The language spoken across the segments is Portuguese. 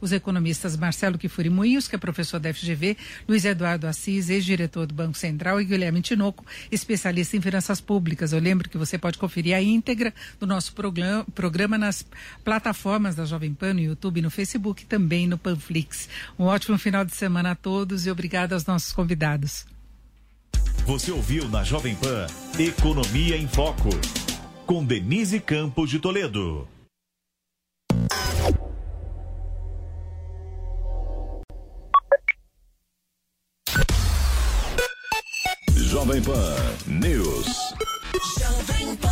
os economistas Marcelo Kifuri Moinhos, que é professor da FGV, Luiz Eduardo Assis, ex-diretor do Banco Central, e Guilherme Tinoco, especialista em finanças públicas. Eu lembro que você pode conferir a íntegra do nosso programa, programa nas plataformas da Jovem Pan, no YouTube, no Facebook e também no Panflix. Um ótimo final de semana a todos e obrigado aos nossos convidados. Você ouviu na Jovem Pan Economia em Foco, com Denise Campos de Toledo. Jovem Pan News. Jovem Pan.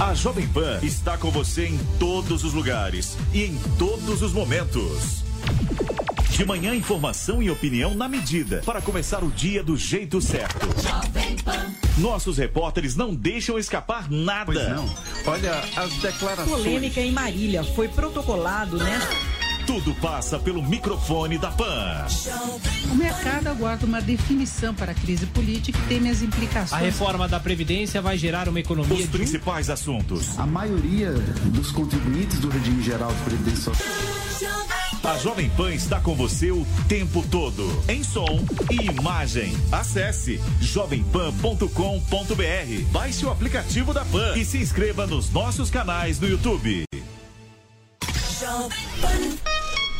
A Jovem Pan está com você em todos os lugares e em todos os momentos. De manhã, informação e opinião na medida para começar o dia do jeito certo. Nossos repórteres não deixam escapar nada. Pois não. Olha as declarações. Polêmica em Marília foi protocolado, né? Tudo passa pelo microfone da PAN. O mercado aguarda uma definição para a crise política e teme as implicações. A reforma da Previdência vai gerar uma economia. Os principais assuntos. A maioria dos contribuintes do regime geral de previdência a Jovem Pan está com você o tempo todo, em som e imagem. Acesse jovempan.com.br, baixe o aplicativo da Pan e se inscreva nos nossos canais no YouTube.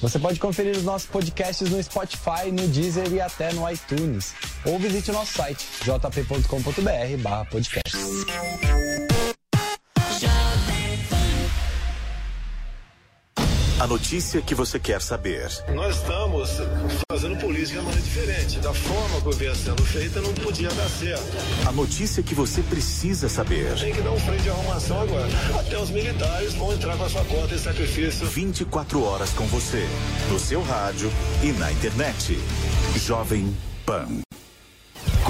Você pode conferir os nossos podcasts no Spotify, no Deezer e até no iTunes. Ou visite o nosso site jp.com.br/podcast. A notícia que você quer saber. Nós estamos fazendo política de maneira diferente. Da forma que vinha sendo feita, não podia dar certo. A notícia que você precisa saber. Tem que dar um freio de arrumação agora. Até os militares vão entrar com a sua cota de sacrifício. 24 horas com você. No seu rádio e na internet. Jovem Pan.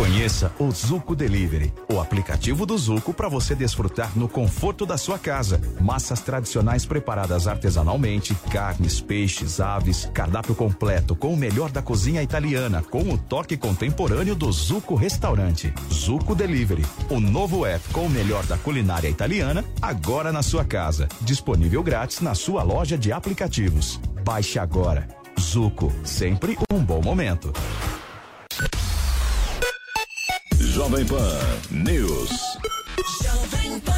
Conheça o Zuco Delivery, o aplicativo do Zuco para você desfrutar no conforto da sua casa. Massas tradicionais preparadas artesanalmente, carnes, peixes, aves, cardápio completo com o melhor da cozinha italiana, com o toque contemporâneo do Zuco Restaurante. Zuco Delivery, o novo app com o melhor da culinária italiana, agora na sua casa. Disponível grátis na sua loja de aplicativos. Baixe agora. Zuco, sempre um bom momento. Jovem Pan News. Jovem Pan.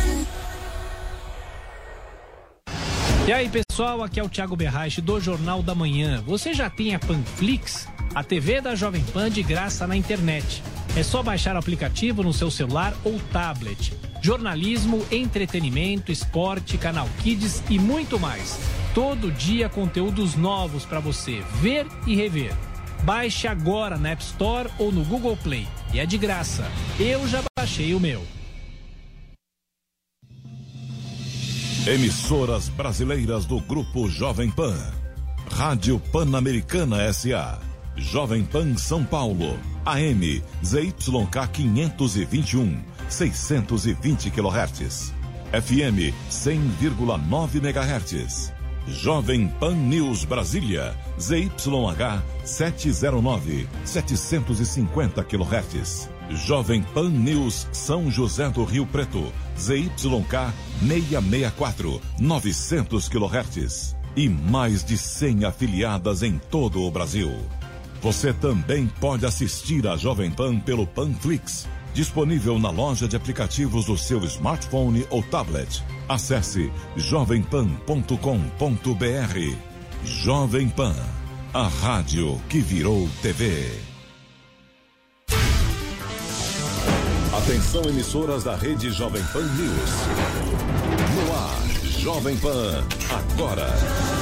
E aí, pessoal, aqui é o Thiago Berraich do Jornal da Manhã. Você já tem a Panflix, a TV da Jovem Pan de graça na internet. É só baixar o aplicativo no seu celular ou tablet. Jornalismo, entretenimento, esporte, canal Kids e muito mais. Todo dia conteúdos novos para você ver e rever. Baixe agora na App Store ou no Google Play. E é de graça. Eu já baixei o meu. Emissoras brasileiras do Grupo Jovem Pan. Rádio Pan-Americana SA. Jovem Pan São Paulo. AM ZYK 521. 620 kHz. FM 100,9 MHz. Jovem Pan News Brasília, ZYH 709, 750 kHz. Jovem Pan News São José do Rio Preto, ZYK 664, 900 kHz. E mais de 100 afiliadas em todo o Brasil. Você também pode assistir a Jovem Pan pelo Panflix, disponível na loja de aplicativos do seu smartphone ou tablet Acesse jovempan.com.br. Jovem Pan, a rádio que virou TV. Atenção emissoras da rede Jovem Pan News. No ar, Jovem Pan, agora.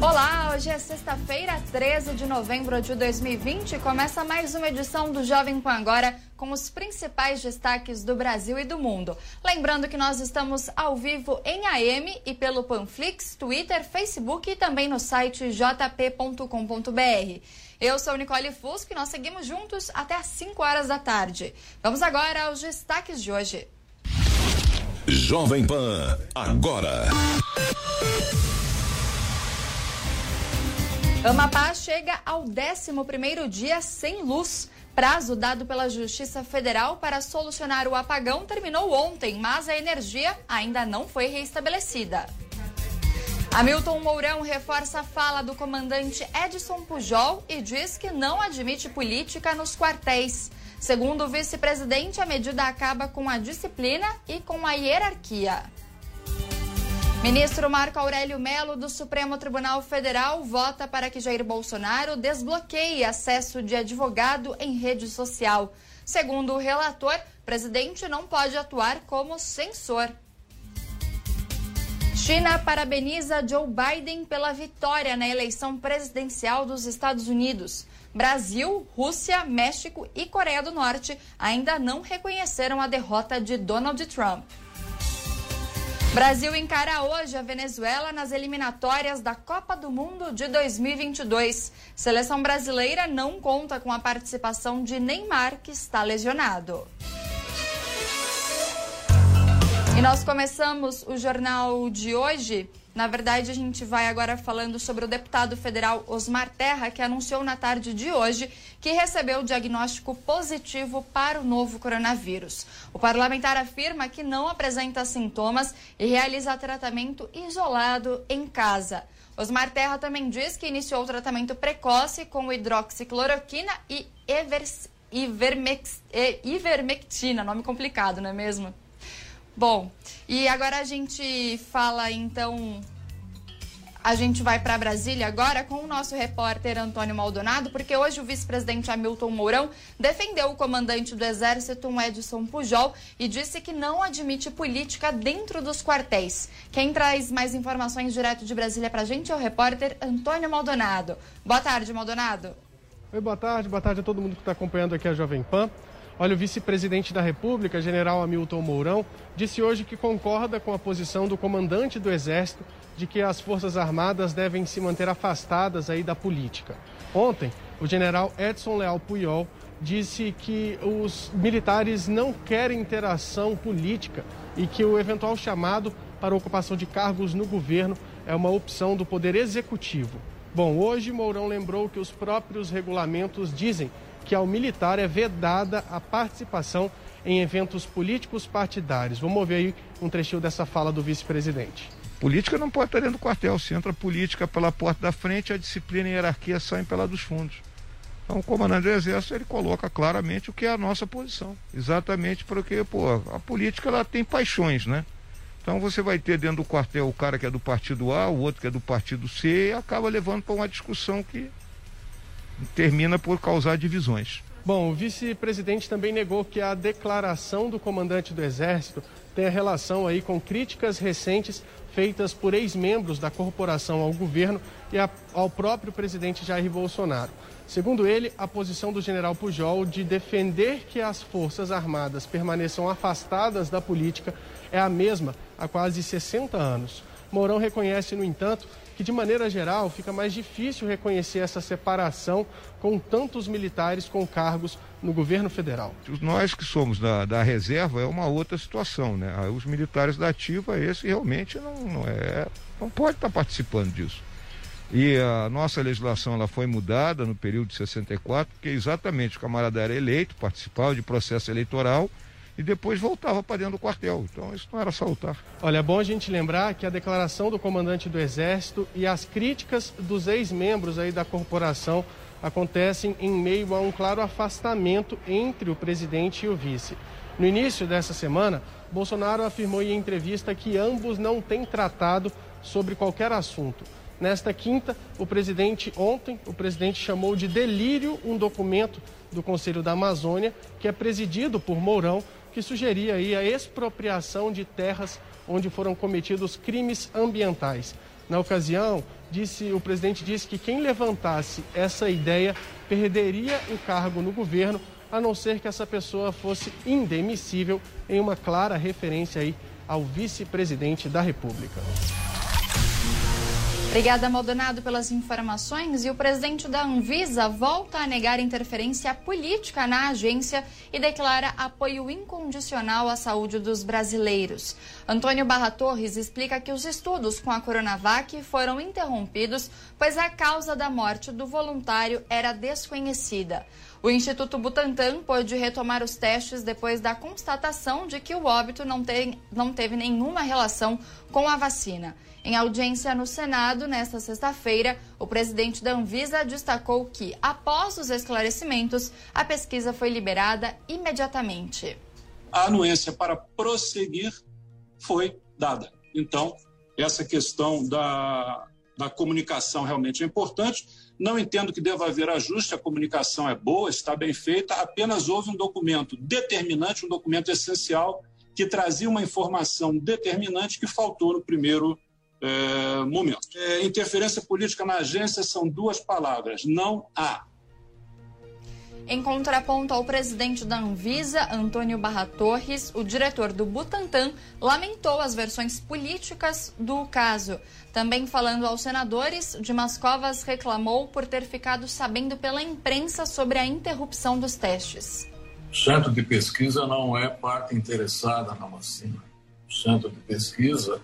Olá, Hoje é sexta-feira, 13 de novembro de 2020. Começa mais uma edição do Jovem Pan Agora com os principais destaques do Brasil e do mundo. Lembrando que nós estamos ao vivo em AM e pelo Panflix, Twitter, Facebook e também no site jp.com.br. Eu sou Nicole Fusco e nós seguimos juntos até às 5 horas da tarde. Vamos agora aos destaques de hoje. Jovem Pan, agora. Amapá chega ao 11º dia sem luz. Prazo dado pela Justiça Federal para solucionar o apagão terminou ontem, mas a energia ainda não foi reestabelecida. Hamilton Mourão reforça a fala do comandante Edson Pujol e diz que não admite política nos quartéis. Segundo o vice-presidente, a medida acaba com a disciplina e com a hierarquia. Ministro Marco Aurélio Melo, do Supremo Tribunal Federal, vota para que Jair Bolsonaro desbloqueie acesso de advogado em rede social. Segundo o relator, presidente não pode atuar como censor. China parabeniza Joe Biden pela vitória na eleição presidencial dos Estados Unidos. Brasil, Rússia, México e Coreia do Norte ainda não reconheceram a derrota de Donald Trump. Brasil encara hoje a Venezuela nas eliminatórias da Copa do Mundo de 2022. Seleção brasileira não conta com a participação de Neymar, que está lesionado. E nós começamos o jornal de hoje na verdade, a gente vai agora falando sobre o deputado federal Osmar Terra, que anunciou na tarde de hoje que recebeu o diagnóstico positivo para o novo coronavírus. O parlamentar afirma que não apresenta sintomas e realiza tratamento isolado em casa. Osmar Terra também diz que iniciou o tratamento precoce com hidroxicloroquina e ivermectina, nome complicado, não é mesmo? Bom, e agora a gente fala então. A gente vai para Brasília agora com o nosso repórter Antônio Maldonado, porque hoje o vice-presidente Hamilton Mourão defendeu o comandante do Exército, Edson Pujol, e disse que não admite política dentro dos quartéis. Quem traz mais informações direto de Brasília para a gente é o repórter Antônio Maldonado. Boa tarde, Maldonado. Oi, boa tarde, boa tarde a todo mundo que está acompanhando aqui a Jovem Pan. Olha, o vice-presidente da República, general Hamilton Mourão, disse hoje que concorda com a posição do comandante do Exército de que as Forças Armadas devem se manter afastadas aí da política. Ontem, o general Edson Leal Puyol disse que os militares não querem interação política e que o eventual chamado para ocupação de cargos no governo é uma opção do Poder Executivo. Bom, hoje Mourão lembrou que os próprios regulamentos dizem que ao militar é vedada a participação em eventos políticos partidários. Vamos ouvir aí um trechinho dessa fala do vice-presidente. Política não pode estar dentro do quartel. Se entra política pela porta da frente, a disciplina e a hierarquia saem pela dos fundos. Então, o comandante do Exército ele coloca claramente o que é a nossa posição. Exatamente porque, pô, a política ela tem paixões, né? Então você vai ter dentro do quartel o cara que é do partido A, o outro que é do partido C, e acaba levando para uma discussão que termina por causar divisões. Bom, o vice-presidente também negou que a declaração do comandante do Exército tenha relação aí com críticas recentes feitas por ex-membros da corporação ao governo e a, ao próprio presidente Jair Bolsonaro. Segundo ele, a posição do general Pujol de defender que as Forças Armadas permaneçam afastadas da política é a mesma há quase 60 anos. Mourão reconhece, no entanto, que de maneira geral fica mais difícil reconhecer essa separação com tantos militares com cargos no governo federal. Nós que somos da, da reserva é uma outra situação, né? Os militares da ativa, esse realmente não, não é, não pode estar participando disso. E a nossa legislação ela foi mudada no período de 64, porque exatamente o camarada era eleito, participava de processo eleitoral e depois voltava para dentro do quartel. Então isso não era saltar. Olha, é bom a gente lembrar que a declaração do comandante do Exército e as críticas dos ex-membros aí da corporação acontecem em meio a um claro afastamento entre o presidente e o vice. No início dessa semana, Bolsonaro afirmou em entrevista que ambos não têm tratado sobre qualquer assunto. Nesta quinta, o presidente ontem, o presidente chamou de delírio um documento do Conselho da Amazônia que é presidido por Mourão que sugeria aí a expropriação de terras onde foram cometidos crimes ambientais. Na ocasião, disse, o presidente disse que quem levantasse essa ideia perderia o cargo no governo, a não ser que essa pessoa fosse indemissível, em uma clara referência aí ao vice-presidente da República. Obrigada, Maldonado, pelas informações. E o presidente da Anvisa volta a negar interferência política na agência e declara apoio incondicional à saúde dos brasileiros. Antônio Barra Torres explica que os estudos com a Coronavac foram interrompidos, pois a causa da morte do voluntário era desconhecida. O Instituto Butantan pôde retomar os testes depois da constatação de que o óbito não, tem, não teve nenhuma relação com a vacina. Em audiência no Senado, nesta sexta-feira, o presidente da Anvisa destacou que, após os esclarecimentos, a pesquisa foi liberada imediatamente. A anuência para prosseguir foi dada. Então, essa questão da, da comunicação realmente é importante. Não entendo que deva haver ajuste, a comunicação é boa, está bem feita, apenas houve um documento determinante, um documento essencial, que trazia uma informação determinante que faltou no primeiro é, momento. É, interferência política na agência são duas palavras, não há. Em contraponto ao presidente da Anvisa, Antônio Barra Torres, o diretor do Butantan lamentou as versões políticas do caso. Também falando aos senadores, Dimas Covas reclamou por ter ficado sabendo pela imprensa sobre a interrupção dos testes. O centro de pesquisa não é parte interessada na vacina. O centro de pesquisa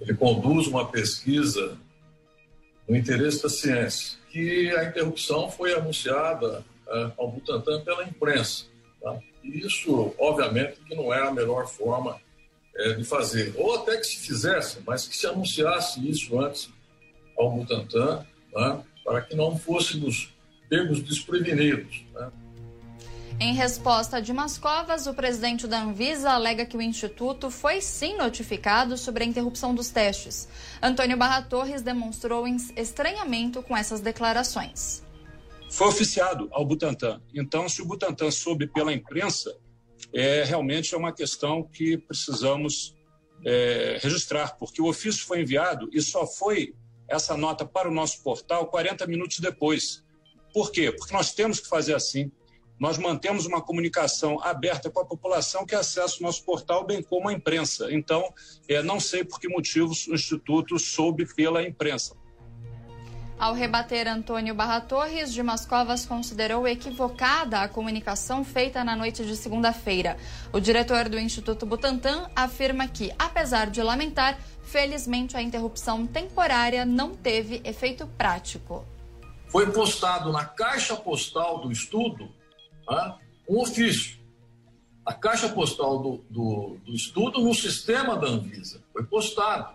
ele conduz uma pesquisa no interesse da ciência, que a interrupção foi anunciada uh, ao Butantan pela imprensa. Tá? E isso, obviamente, que não é a melhor forma é, de fazer. Ou até que se fizesse, mas que se anunciasse isso antes ao Butantan, né? para que não fôssemos pegos desprevenidos. Né? Em resposta a Dimas Covas, o presidente da Anvisa alega que o Instituto foi sim notificado sobre a interrupção dos testes. Antônio Barra Torres demonstrou estranhamento com essas declarações. Foi oficiado ao Butantan. Então, se o Butantan soube pela imprensa, é, realmente é uma questão que precisamos é, registrar, porque o ofício foi enviado e só foi essa nota para o nosso portal 40 minutos depois. Por quê? Porque nós temos que fazer assim nós mantemos uma comunicação aberta com a população que acessa o nosso portal, bem como a imprensa. Então, é, não sei por que motivos o Instituto soube pela imprensa. Ao rebater Antônio Barra Torres, Dimas Covas considerou equivocada a comunicação feita na noite de segunda-feira. O diretor do Instituto Butantan afirma que, apesar de lamentar, felizmente a interrupção temporária não teve efeito prático. Foi postado na caixa postal do estudo um ofício. A caixa postal do, do, do estudo no sistema da Anvisa foi postado,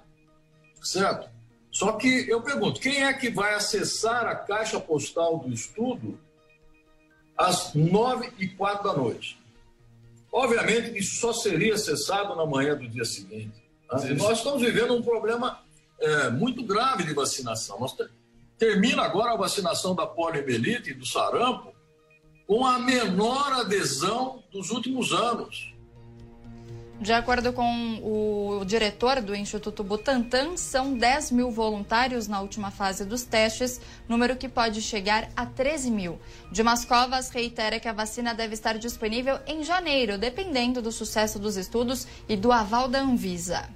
certo? Só que eu pergunto, quem é que vai acessar a caixa postal do estudo às nove e quatro da noite? Obviamente, isso só seria acessado na manhã do dia seguinte. Né? Nós estamos vivendo um problema é, muito grave de vacinação. Nós termina agora a vacinação da poliomielite e do sarampo com a menor adesão dos últimos anos. De acordo com o diretor do Instituto Butantan, são 10 mil voluntários na última fase dos testes, número que pode chegar a 13 mil. Dimas Covas reitera que a vacina deve estar disponível em janeiro, dependendo do sucesso dos estudos e do aval da Anvisa.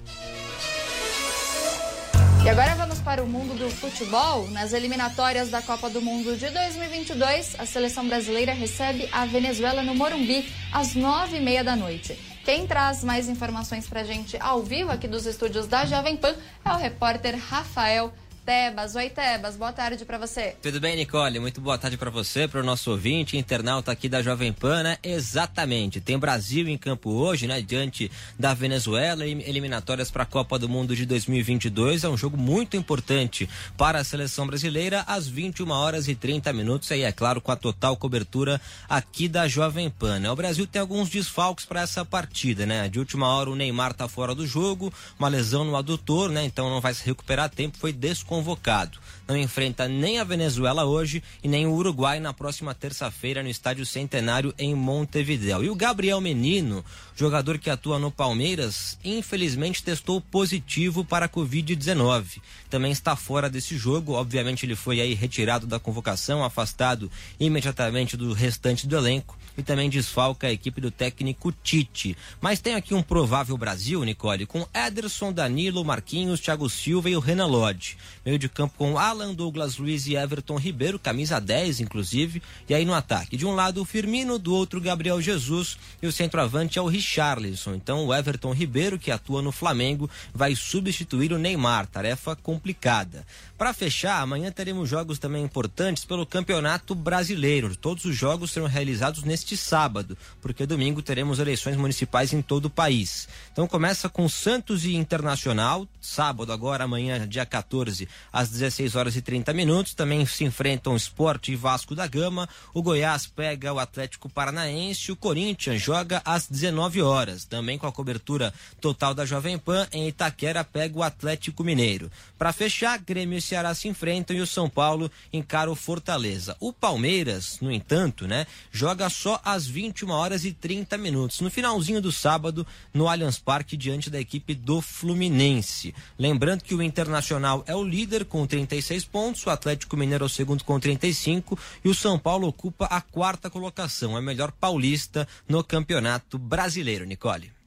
E agora vamos para o mundo do futebol. Nas eliminatórias da Copa do Mundo de 2022, a seleção brasileira recebe a Venezuela no Morumbi às nove e meia da noite. Quem traz mais informações para a gente ao vivo aqui dos estúdios da Jovem Pan é o repórter Rafael Tebas. Oi, Tebas, boa tarde para você. Tudo bem, Nicole? Muito boa tarde para você, para o nosso ouvinte, internauta aqui da Jovem Pan, né? Exatamente. Tem Brasil em campo hoje, né? Diante da Venezuela, eliminatórias para a Copa do Mundo de 2022. É um jogo muito importante para a seleção brasileira às 21 horas e 30 minutos. Aí, é claro, com a total cobertura aqui da Jovem Pan. Né? O Brasil tem alguns desfalques para essa partida, né? De última hora, o Neymar tá fora do jogo, uma lesão no adutor, né? Então não vai se recuperar a tempo, foi desconvocado convocado. Não enfrenta nem a Venezuela hoje e nem o Uruguai na próxima terça-feira no Estádio Centenário em Montevideo. E o Gabriel Menino, jogador que atua no Palmeiras, infelizmente testou positivo para a Covid-19. Também está fora desse jogo. Obviamente ele foi aí retirado da convocação, afastado imediatamente do restante do elenco e também desfalca a equipe do técnico Tite. Mas tem aqui um provável Brasil, Nicole, com Ederson, Danilo, Marquinhos, Thiago Silva e o Renan Lodge. Meio de campo com Alan, Douglas Luiz e Everton Ribeiro, camisa 10 inclusive. E aí no ataque, de um lado o Firmino, do outro Gabriel Jesus e o centroavante é o Richarlison. Então o Everton Ribeiro, que atua no Flamengo, vai substituir o Neymar, tarefa complicada. Para fechar, amanhã teremos jogos também importantes pelo Campeonato Brasileiro. Todos os jogos serão realizados neste sábado, porque domingo teremos eleições municipais em todo o país. Então começa com Santos e Internacional, sábado agora, amanhã, dia 14, às 16 horas e 30 minutos. Também se enfrentam Esporte e Vasco da Gama. O Goiás pega o Atlético Paranaense. O Corinthians joga às 19 horas. Também com a cobertura total da Jovem Pan, em Itaquera pega o Atlético Mineiro. Para fechar, Grêmio e Ceará se enfrentam e o São Paulo encara o Fortaleza. O Palmeiras, no entanto, né, joga só às 21 horas e 30 minutos, no finalzinho do sábado, no Allianz Parque, diante da equipe do Fluminense. Lembrando que o Internacional é o líder com 36 pontos, o Atlético Mineiro é o segundo com 35 e o São Paulo ocupa a quarta colocação, a melhor paulista no Campeonato Brasileiro, Nicole.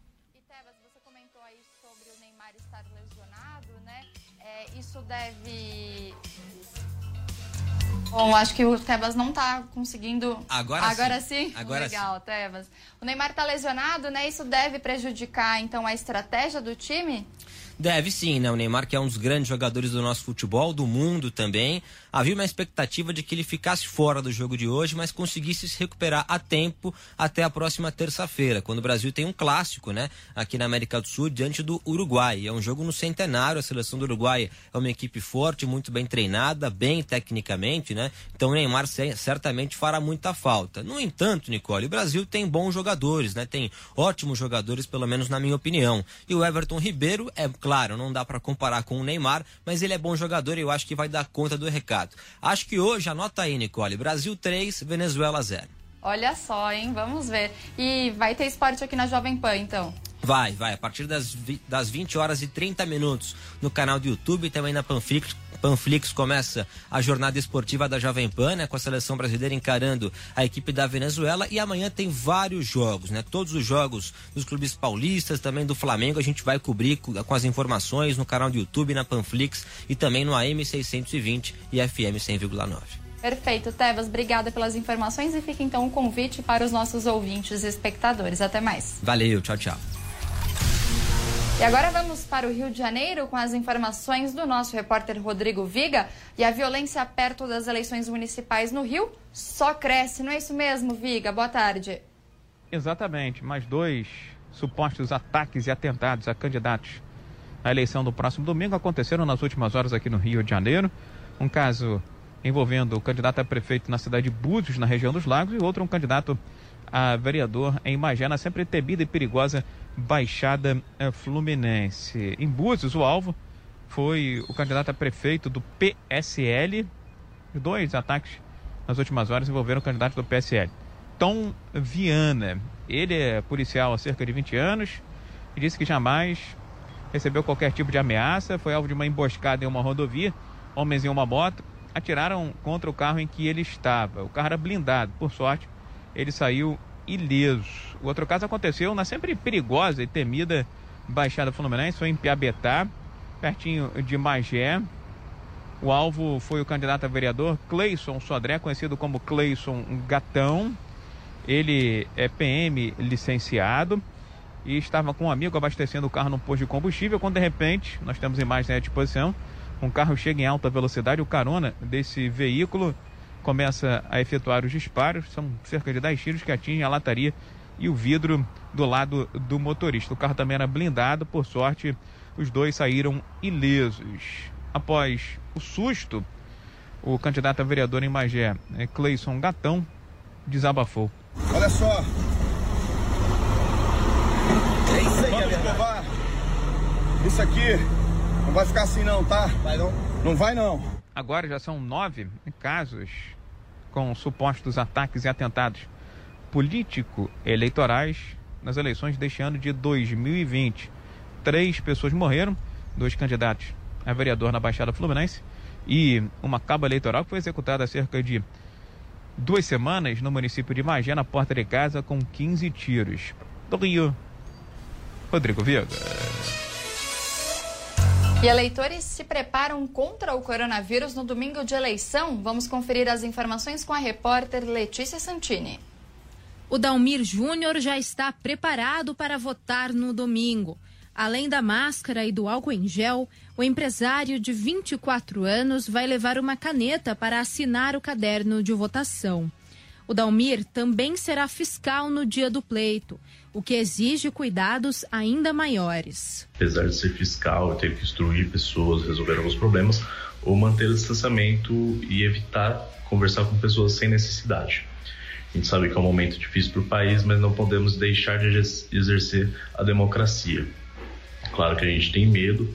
isso deve. Bom, acho que o Tebas não está conseguindo. Agora, Agora sim. sim? Agora Legal, sim. Tebas. O Neymar está lesionado, né? Isso deve prejudicar, então, a estratégia do time? Deve sim, né? O Neymar, que é um dos grandes jogadores do nosso futebol, do mundo também. Havia uma expectativa de que ele ficasse fora do jogo de hoje, mas conseguisse se recuperar a tempo até a próxima terça-feira, quando o Brasil tem um clássico, né? Aqui na América do Sul, diante do Uruguai. É um jogo no centenário, a seleção do Uruguai é uma equipe forte, muito bem treinada, bem tecnicamente, né? Então o Neymar certamente fará muita falta. No entanto, Nicole, o Brasil tem bons jogadores, né? Tem ótimos jogadores, pelo menos na minha opinião. E o Everton Ribeiro é Claro, não dá para comparar com o Neymar, mas ele é bom jogador e eu acho que vai dar conta do recado. Acho que hoje, anota aí, Nicole, Brasil 3, Venezuela 0. Olha só, hein? Vamos ver. E vai ter esporte aqui na Jovem Pan, então? Vai, vai. A partir das, das 20 horas e 30 minutos no canal do YouTube e também na Panflix, Panflix começa a jornada esportiva da Jovem Pan, né, com a seleção brasileira encarando a equipe da Venezuela. E amanhã tem vários jogos, né? Todos os jogos dos clubes paulistas, também do Flamengo, a gente vai cobrir com, as informações no canal do YouTube, na Panflix e também no AM 620 e FM 100,9. Perfeito, Tebas. Obrigada pelas informações e fica então o um convite para os nossos ouvintes e espectadores. Até mais. Valeu, tchau, tchau. E agora vamos para o Rio de Janeiro com as informações do nosso repórter Rodrigo Viga. E a violência perto das eleições municipais no Rio só cresce, não é isso mesmo, Viga? Boa tarde. Exatamente. Mais dois supostos ataques e atentados a candidatos à eleição do próximo domingo aconteceram nas últimas horas aqui no Rio de Janeiro. Um caso envolvendo o candidato a prefeito na cidade de Búzios, na região dos Lagos, e outro um candidato a vereador em Magé, na sempre temida e perigosa Baixada eh, Fluminense. Em Búzios, o alvo foi o candidato a prefeito do PSL. Dois ataques nas últimas horas envolveram o candidato do PSL. Tom Viana. Ele é policial há cerca de 20 anos e disse que jamais recebeu qualquer tipo de ameaça. Foi alvo de uma emboscada em uma rodovia. Homens em uma moto atiraram contra o carro em que ele estava. O carro era blindado. Por sorte, ele saiu ileso. O outro caso aconteceu na sempre perigosa e temida Baixada Fluminense, foi em Piabetá, pertinho de Magé. O alvo foi o candidato a vereador Cleison Sodré, conhecido como Cleison Gatão. Ele é PM licenciado e estava com um amigo abastecendo o carro no posto de combustível, quando de repente, nós temos imagens à disposição, um carro chega em alta velocidade, o carona desse veículo começa a efetuar os disparos. São cerca de 10 tiros que atingem a lataria e o vidro do lado do motorista. O carro também era blindado, por sorte, os dois saíram ilesos. Após o susto, o candidato a vereador em Magé, é, Cleison Gatão, desabafou. Olha só. É isso aí, Vamos provar. Isso aqui não vai ficar assim não, tá? Vai não. Não vai não. Agora já são nove casos com supostos ataques e atentados político-eleitorais nas eleições deste ano de 2020. Três pessoas morreram, dois candidatos a vereador na Baixada Fluminense e uma cabo eleitoral que foi executada há cerca de duas semanas no município de Magé, na porta de casa, com 15 tiros. Do Rio, Rodrigo Viga. E eleitores se preparam contra o coronavírus no domingo de eleição? Vamos conferir as informações com a repórter Letícia Santini. O Dalmir Júnior já está preparado para votar no domingo. Além da máscara e do álcool em gel, o empresário de 24 anos vai levar uma caneta para assinar o caderno de votação. O Dalmir também será fiscal no dia do pleito o que exige cuidados ainda maiores. Apesar de ser fiscal, ter que instruir pessoas, resolver alguns problemas, ou manter o distanciamento e evitar conversar com pessoas sem necessidade. A gente sabe que é um momento difícil para o país, mas não podemos deixar de exercer a democracia. Claro que a gente tem medo,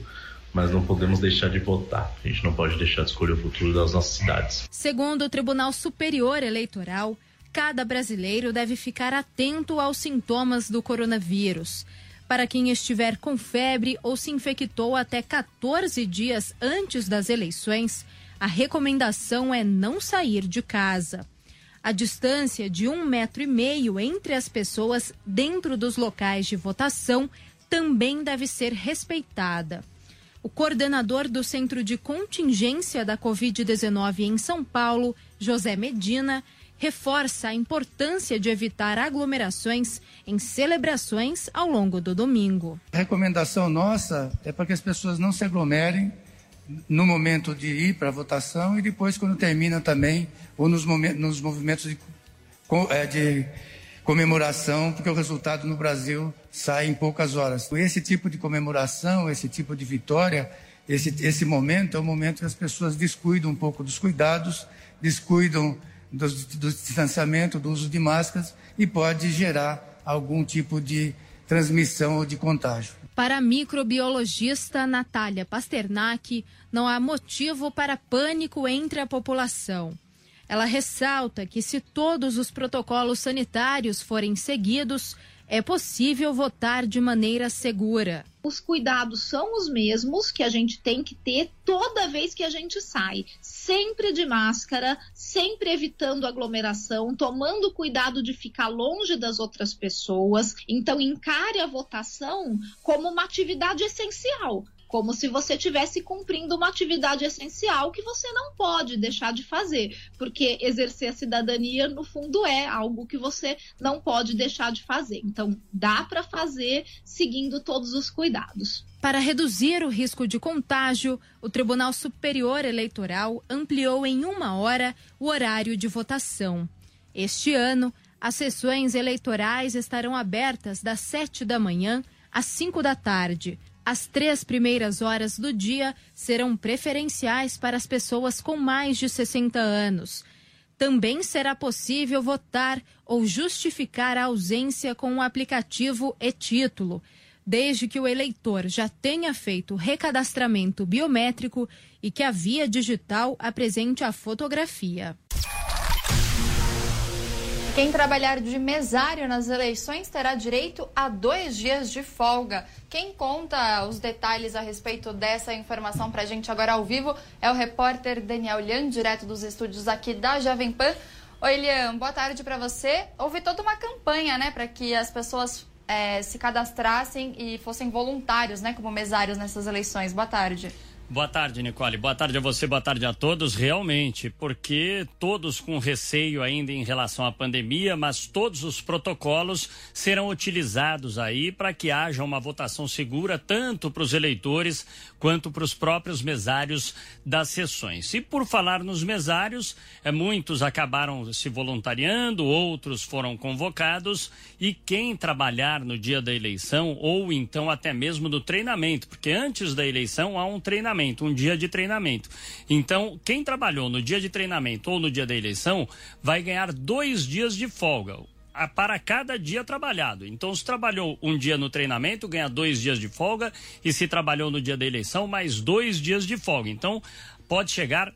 mas não podemos deixar de votar. A gente não pode deixar de escolher o futuro das nossas cidades. Segundo o Tribunal Superior Eleitoral, cada brasileiro deve ficar atento aos sintomas do coronavírus. Para quem estiver com febre ou se infectou até 14 dias antes das eleições, a recomendação é não sair de casa. A distância de um metro e meio entre as pessoas dentro dos locais de votação também deve ser respeitada. O coordenador do Centro de Contingência da Covid-19 em São Paulo, José Medina, reforça a importância de evitar aglomerações em celebrações ao longo do domingo. A recomendação nossa é para que as pessoas não se aglomerem no momento de ir para a votação e depois quando termina também, ou nos, momentos, nos movimentos de, é, de comemoração, porque o resultado no Brasil sai em poucas horas. Esse tipo de comemoração, esse tipo de vitória, esse, esse momento é o momento que as pessoas descuidam um pouco dos cuidados, descuidam do, do distanciamento, do uso de máscaras e pode gerar algum tipo de transmissão ou de contágio. Para a microbiologista Natália Pasternak, não há motivo para pânico entre a população. Ela ressalta que, se todos os protocolos sanitários forem seguidos, é possível votar de maneira segura. Os cuidados são os mesmos que a gente tem que ter toda vez que a gente sai, sempre de máscara, sempre evitando aglomeração, tomando cuidado de ficar longe das outras pessoas. Então, encare a votação como uma atividade essencial como se você estivesse cumprindo uma atividade essencial que você não pode deixar de fazer, porque exercer a cidadania, no fundo, é algo que você não pode deixar de fazer. Então, dá para fazer seguindo todos os cuidados. Para reduzir o risco de contágio, o Tribunal Superior Eleitoral ampliou em uma hora o horário de votação. Este ano, as sessões eleitorais estarão abertas das 7 da manhã às 5 da tarde as três primeiras horas do dia serão preferenciais para as pessoas com mais de 60 anos. Também será possível votar ou justificar a ausência com o aplicativo e-título, desde que o eleitor já tenha feito recadastramento biométrico e que a via digital apresente a fotografia. Quem trabalhar de mesário nas eleições terá direito a dois dias de folga. Quem conta os detalhes a respeito dessa informação para a gente agora ao vivo é o repórter Daniel Lian, direto dos estúdios aqui da Jovem Pan. Oi, Lian, boa tarde para você. Houve toda uma campanha, né, para que as pessoas é, se cadastrassem e fossem voluntários, né, como mesários nessas eleições. Boa tarde. Boa tarde, Nicole. Boa tarde a você, boa tarde a todos. Realmente, porque todos com receio ainda em relação à pandemia, mas todos os protocolos serão utilizados aí para que haja uma votação segura tanto para os eleitores quanto para os próprios mesários das sessões. E por falar nos mesários, é, muitos acabaram se voluntariando, outros foram convocados e quem trabalhar no dia da eleição ou então até mesmo no treinamento, porque antes da eleição há um treinamento treinamento, um dia de treinamento. Então, quem trabalhou no dia de treinamento ou no dia da eleição vai ganhar dois dias de folga para cada dia trabalhado. Então, se trabalhou um dia no treinamento, ganha dois dias de folga, e se trabalhou no dia da eleição, mais dois dias de folga. Então, pode chegar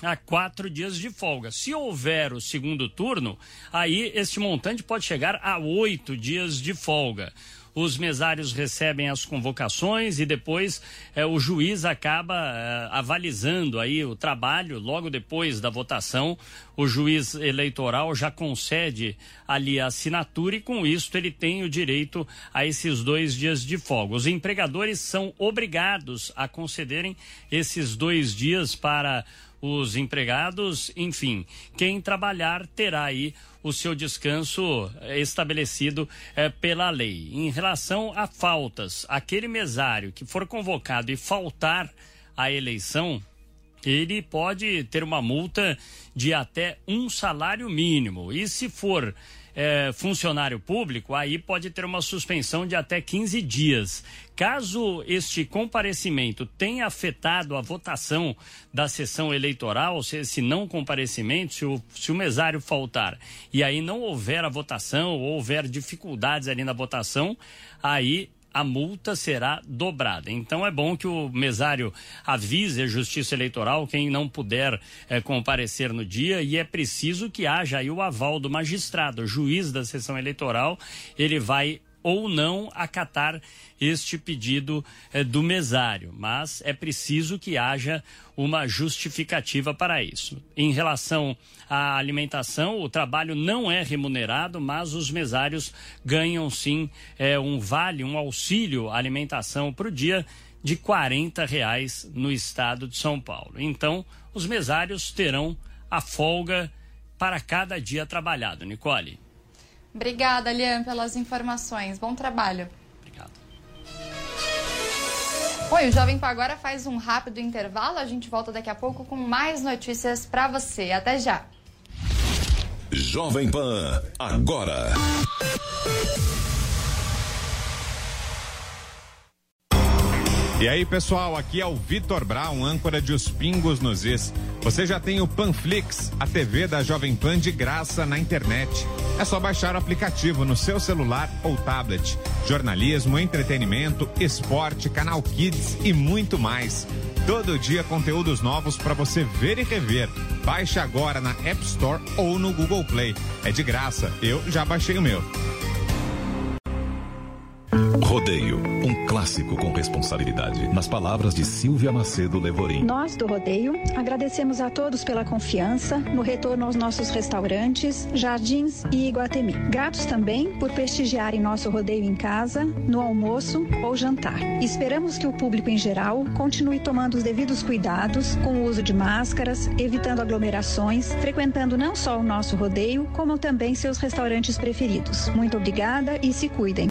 a quatro dias de folga. Se houver o segundo turno, aí este montante pode chegar a oito dias de folga os mesários recebem as convocações e depois eh, o juiz acaba eh, avalizando aí o trabalho logo depois da votação. O juiz eleitoral já concede ali a assinatura e com isso ele tem o direito a esses dois dias de folga. Os empregadores são obrigados a concederem esses dois dias para os empregados, enfim, quem trabalhar terá aí o seu descanso eh, estabelecido eh, pela lei. Em relação a faltas, aquele mesário que for convocado e faltar à eleição, ele pode ter uma multa de até um salário mínimo. E se for é, funcionário público, aí pode ter uma suspensão de até 15 dias. Caso este comparecimento tenha afetado a votação da sessão eleitoral, se esse não comparecimento, se o, se o mesário faltar e aí não houver a votação ou houver dificuldades ali na votação, aí a multa será dobrada. Então é bom que o mesário avise a Justiça Eleitoral quem não puder é, comparecer no dia e é preciso que haja aí o aval do magistrado, o juiz da sessão eleitoral, ele vai ou não acatar este pedido eh, do mesário, mas é preciso que haja uma justificativa para isso. Em relação à alimentação, o trabalho não é remunerado, mas os mesários ganham sim eh, um vale, um auxílio alimentação para o dia de R$ reais no estado de São Paulo. Então, os mesários terão a folga para cada dia trabalhado. Nicole. Obrigada, Lian, pelas informações. Bom trabalho. Obrigado. Oi, o Jovem Pan agora faz um rápido intervalo. A gente volta daqui a pouco com mais notícias para você. Até já. Jovem Pan, agora. E aí, pessoal, aqui é o Vitor Brown, âncora de Os Pingos nos Is. Você já tem o Panflix, a TV da Jovem Pan de graça na internet. É só baixar o aplicativo no seu celular ou tablet. Jornalismo, entretenimento, esporte, canal Kids e muito mais. Todo dia conteúdos novos para você ver e rever. Baixe agora na App Store ou no Google Play. É de graça. Eu já baixei o meu. Rodeio, um clássico com responsabilidade. Nas palavras de Silvia Macedo Levorim. Nós do Rodeio agradecemos a todos pela confiança no retorno aos nossos restaurantes, jardins e Iguatemi. Gratos também por prestigiarem nosso rodeio em casa, no almoço ou jantar. Esperamos que o público em geral continue tomando os devidos cuidados com o uso de máscaras, evitando aglomerações, frequentando não só o nosso rodeio, como também seus restaurantes preferidos. Muito obrigada e se cuidem.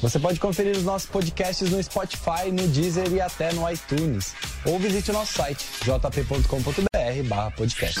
Você pode conferir os nossos podcasts no Spotify, no Deezer e até no iTunes. Ou visite o nosso site jp.com.br podcast.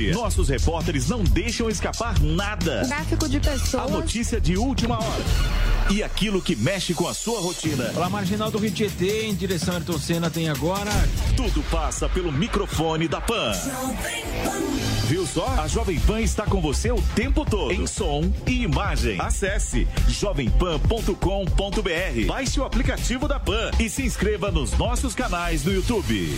nossos repórteres não deixam escapar nada. Gráfico de pessoas. A notícia de última hora. E aquilo que mexe com a sua rotina. Pela marginal do Rio Tietê, em direção a Ayrton Senna, tem agora. Tudo passa pelo microfone da Pan. Viu só? A Jovem Pan está com você o tempo todo. Em som e imagem. Acesse jovempan.com.br. Baixe o aplicativo da Pan e se inscreva nos nossos canais no YouTube.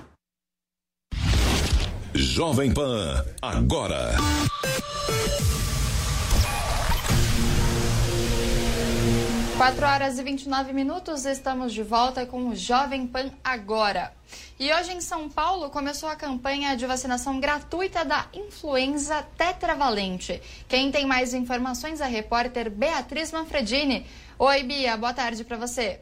Jovem Pan, agora. Quatro horas e 29 minutos, estamos de volta com o Jovem Pan agora. E hoje em São Paulo começou a campanha de vacinação gratuita da influenza tetravalente. Quem tem mais informações é a repórter Beatriz Manfredini. Oi, Bia, boa tarde para você.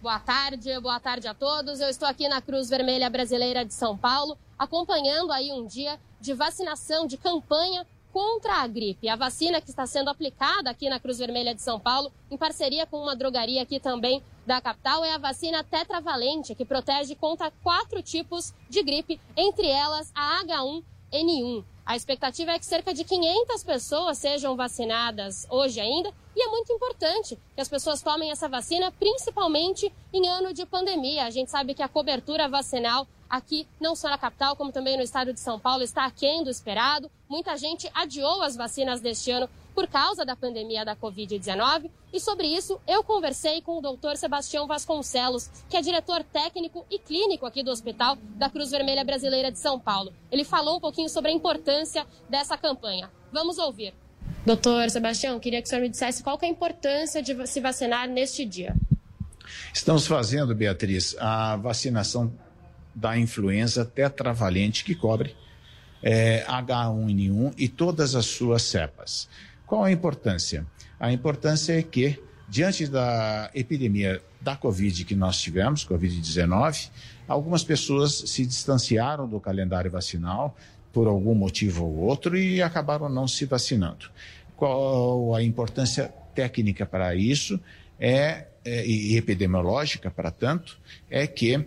Boa tarde, boa tarde a todos. Eu estou aqui na Cruz Vermelha Brasileira de São Paulo, acompanhando aí um dia de vacinação, de campanha contra a gripe. A vacina que está sendo aplicada aqui na Cruz Vermelha de São Paulo, em parceria com uma drogaria aqui também da capital, é a vacina tetravalente, que protege contra quatro tipos de gripe, entre elas a H1N1. A expectativa é que cerca de 500 pessoas sejam vacinadas hoje ainda e é muito importante que as pessoas tomem essa vacina, principalmente em ano de pandemia. A gente sabe que a cobertura vacinal aqui, não só na capital, como também no estado de São Paulo, está aquém do esperado. Muita gente adiou as vacinas deste ano por causa da pandemia da Covid-19. E sobre isso, eu conversei com o doutor Sebastião Vasconcelos, que é diretor técnico e clínico aqui do Hospital da Cruz Vermelha Brasileira de São Paulo. Ele falou um pouquinho sobre a importância dessa campanha. Vamos ouvir. Doutor Sebastião, queria que o senhor me dissesse qual é a importância de se vacinar neste dia. Estamos fazendo, Beatriz, a vacinação da influenza tetravalente que cobre é, H1N1 e todas as suas cepas. Qual a importância? A importância é que, diante da epidemia da Covid que nós tivemos, Covid-19, algumas pessoas se distanciaram do calendário vacinal por algum motivo ou outro e acabaram não se vacinando. Qual a importância técnica para isso é, é e epidemiológica para tanto é que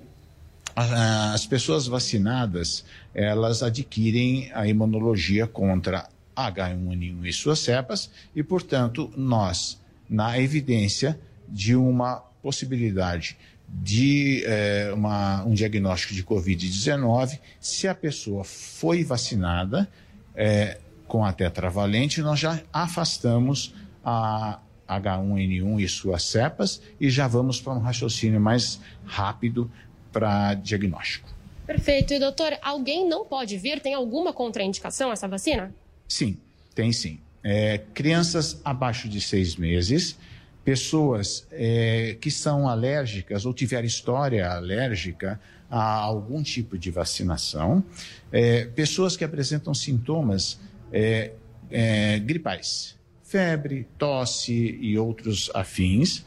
as pessoas vacinadas elas adquirem a imunologia contra H1N1 e suas cepas, e, portanto, nós, na evidência de uma possibilidade de é, uma, um diagnóstico de Covid-19, se a pessoa foi vacinada é, com a tetravalente, nós já afastamos a H1N1 e suas cepas e já vamos para um raciocínio mais rápido para diagnóstico. Perfeito. E, doutor, alguém não pode vir? Tem alguma contraindicação essa vacina? Sim, tem sim. É, crianças abaixo de seis meses, pessoas é, que são alérgicas ou tiveram história alérgica a algum tipo de vacinação, é, pessoas que apresentam sintomas é, é, gripais, febre, tosse e outros afins,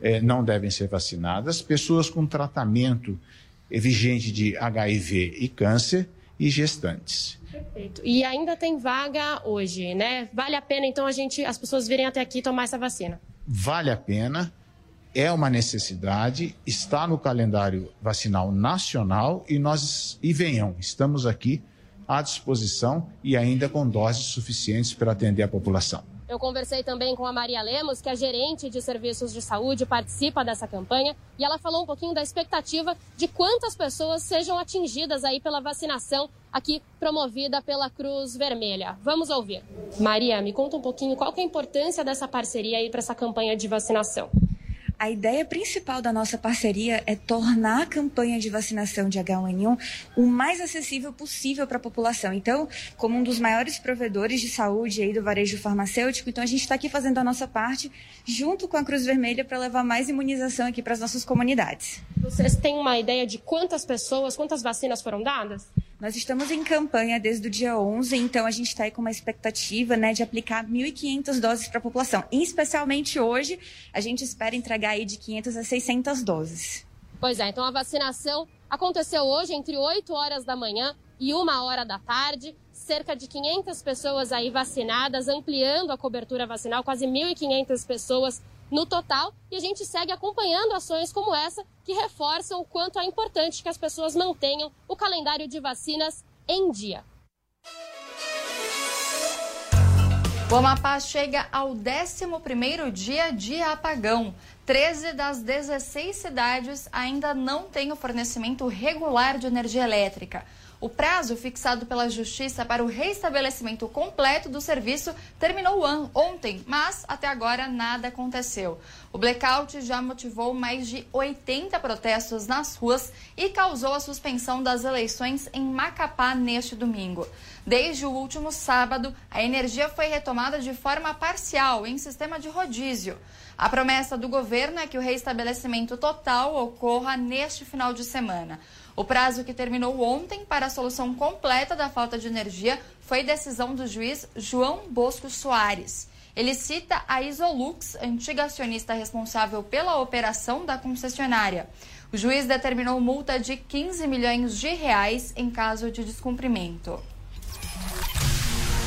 é, não devem ser vacinadas, pessoas com tratamento vigente de HIV e câncer e gestantes. Perfeito. E ainda tem vaga hoje, né? Vale a pena então a gente, as pessoas virem até aqui tomar essa vacina? Vale a pena, é uma necessidade, está no calendário vacinal nacional e nós e venham, estamos aqui à disposição e ainda com doses suficientes para atender a população. Eu conversei também com a Maria Lemos, que é gerente de serviços de saúde, participa dessa campanha, e ela falou um pouquinho da expectativa de quantas pessoas sejam atingidas aí pela vacinação aqui promovida pela Cruz Vermelha. Vamos ouvir. Maria, me conta um pouquinho qual é a importância dessa parceria aí para essa campanha de vacinação. A ideia principal da nossa parceria é tornar a campanha de vacinação de H1N1 o mais acessível possível para a população. Então, como um dos maiores provedores de saúde aí do varejo farmacêutico, então a gente está aqui fazendo a nossa parte junto com a Cruz Vermelha para levar mais imunização aqui para as nossas comunidades. Vocês têm uma ideia de quantas pessoas, quantas vacinas foram dadas? Nós estamos em campanha desde o dia 11, então a gente está aí com uma expectativa né, de aplicar 1.500 doses para a população. E, especialmente hoje, a gente espera entregar aí de 500 a 600 doses. Pois é, então a vacinação aconteceu hoje entre 8 horas da manhã e 1 hora da tarde. Cerca de 500 pessoas aí vacinadas, ampliando a cobertura vacinal, quase 1.500 pessoas no total. E a gente segue acompanhando ações como essa, que reforçam o quanto é importante que as pessoas mantenham o calendário de vacinas em dia. O Amapá chega ao 11º dia de apagão. 13 das 16 cidades ainda não têm o fornecimento regular de energia elétrica. O prazo fixado pela Justiça para o restabelecimento completo do serviço terminou ontem, mas até agora nada aconteceu. O blackout já motivou mais de 80 protestos nas ruas e causou a suspensão das eleições em Macapá neste domingo. Desde o último sábado, a energia foi retomada de forma parcial em sistema de rodízio. A promessa do governo é que o reestabelecimento total ocorra neste final de semana. O prazo que terminou ontem para a solução completa da falta de energia foi decisão do juiz João Bosco Soares. Ele cita a Isolux, antiga acionista responsável pela operação da concessionária. O juiz determinou multa de 15 milhões de reais em caso de descumprimento.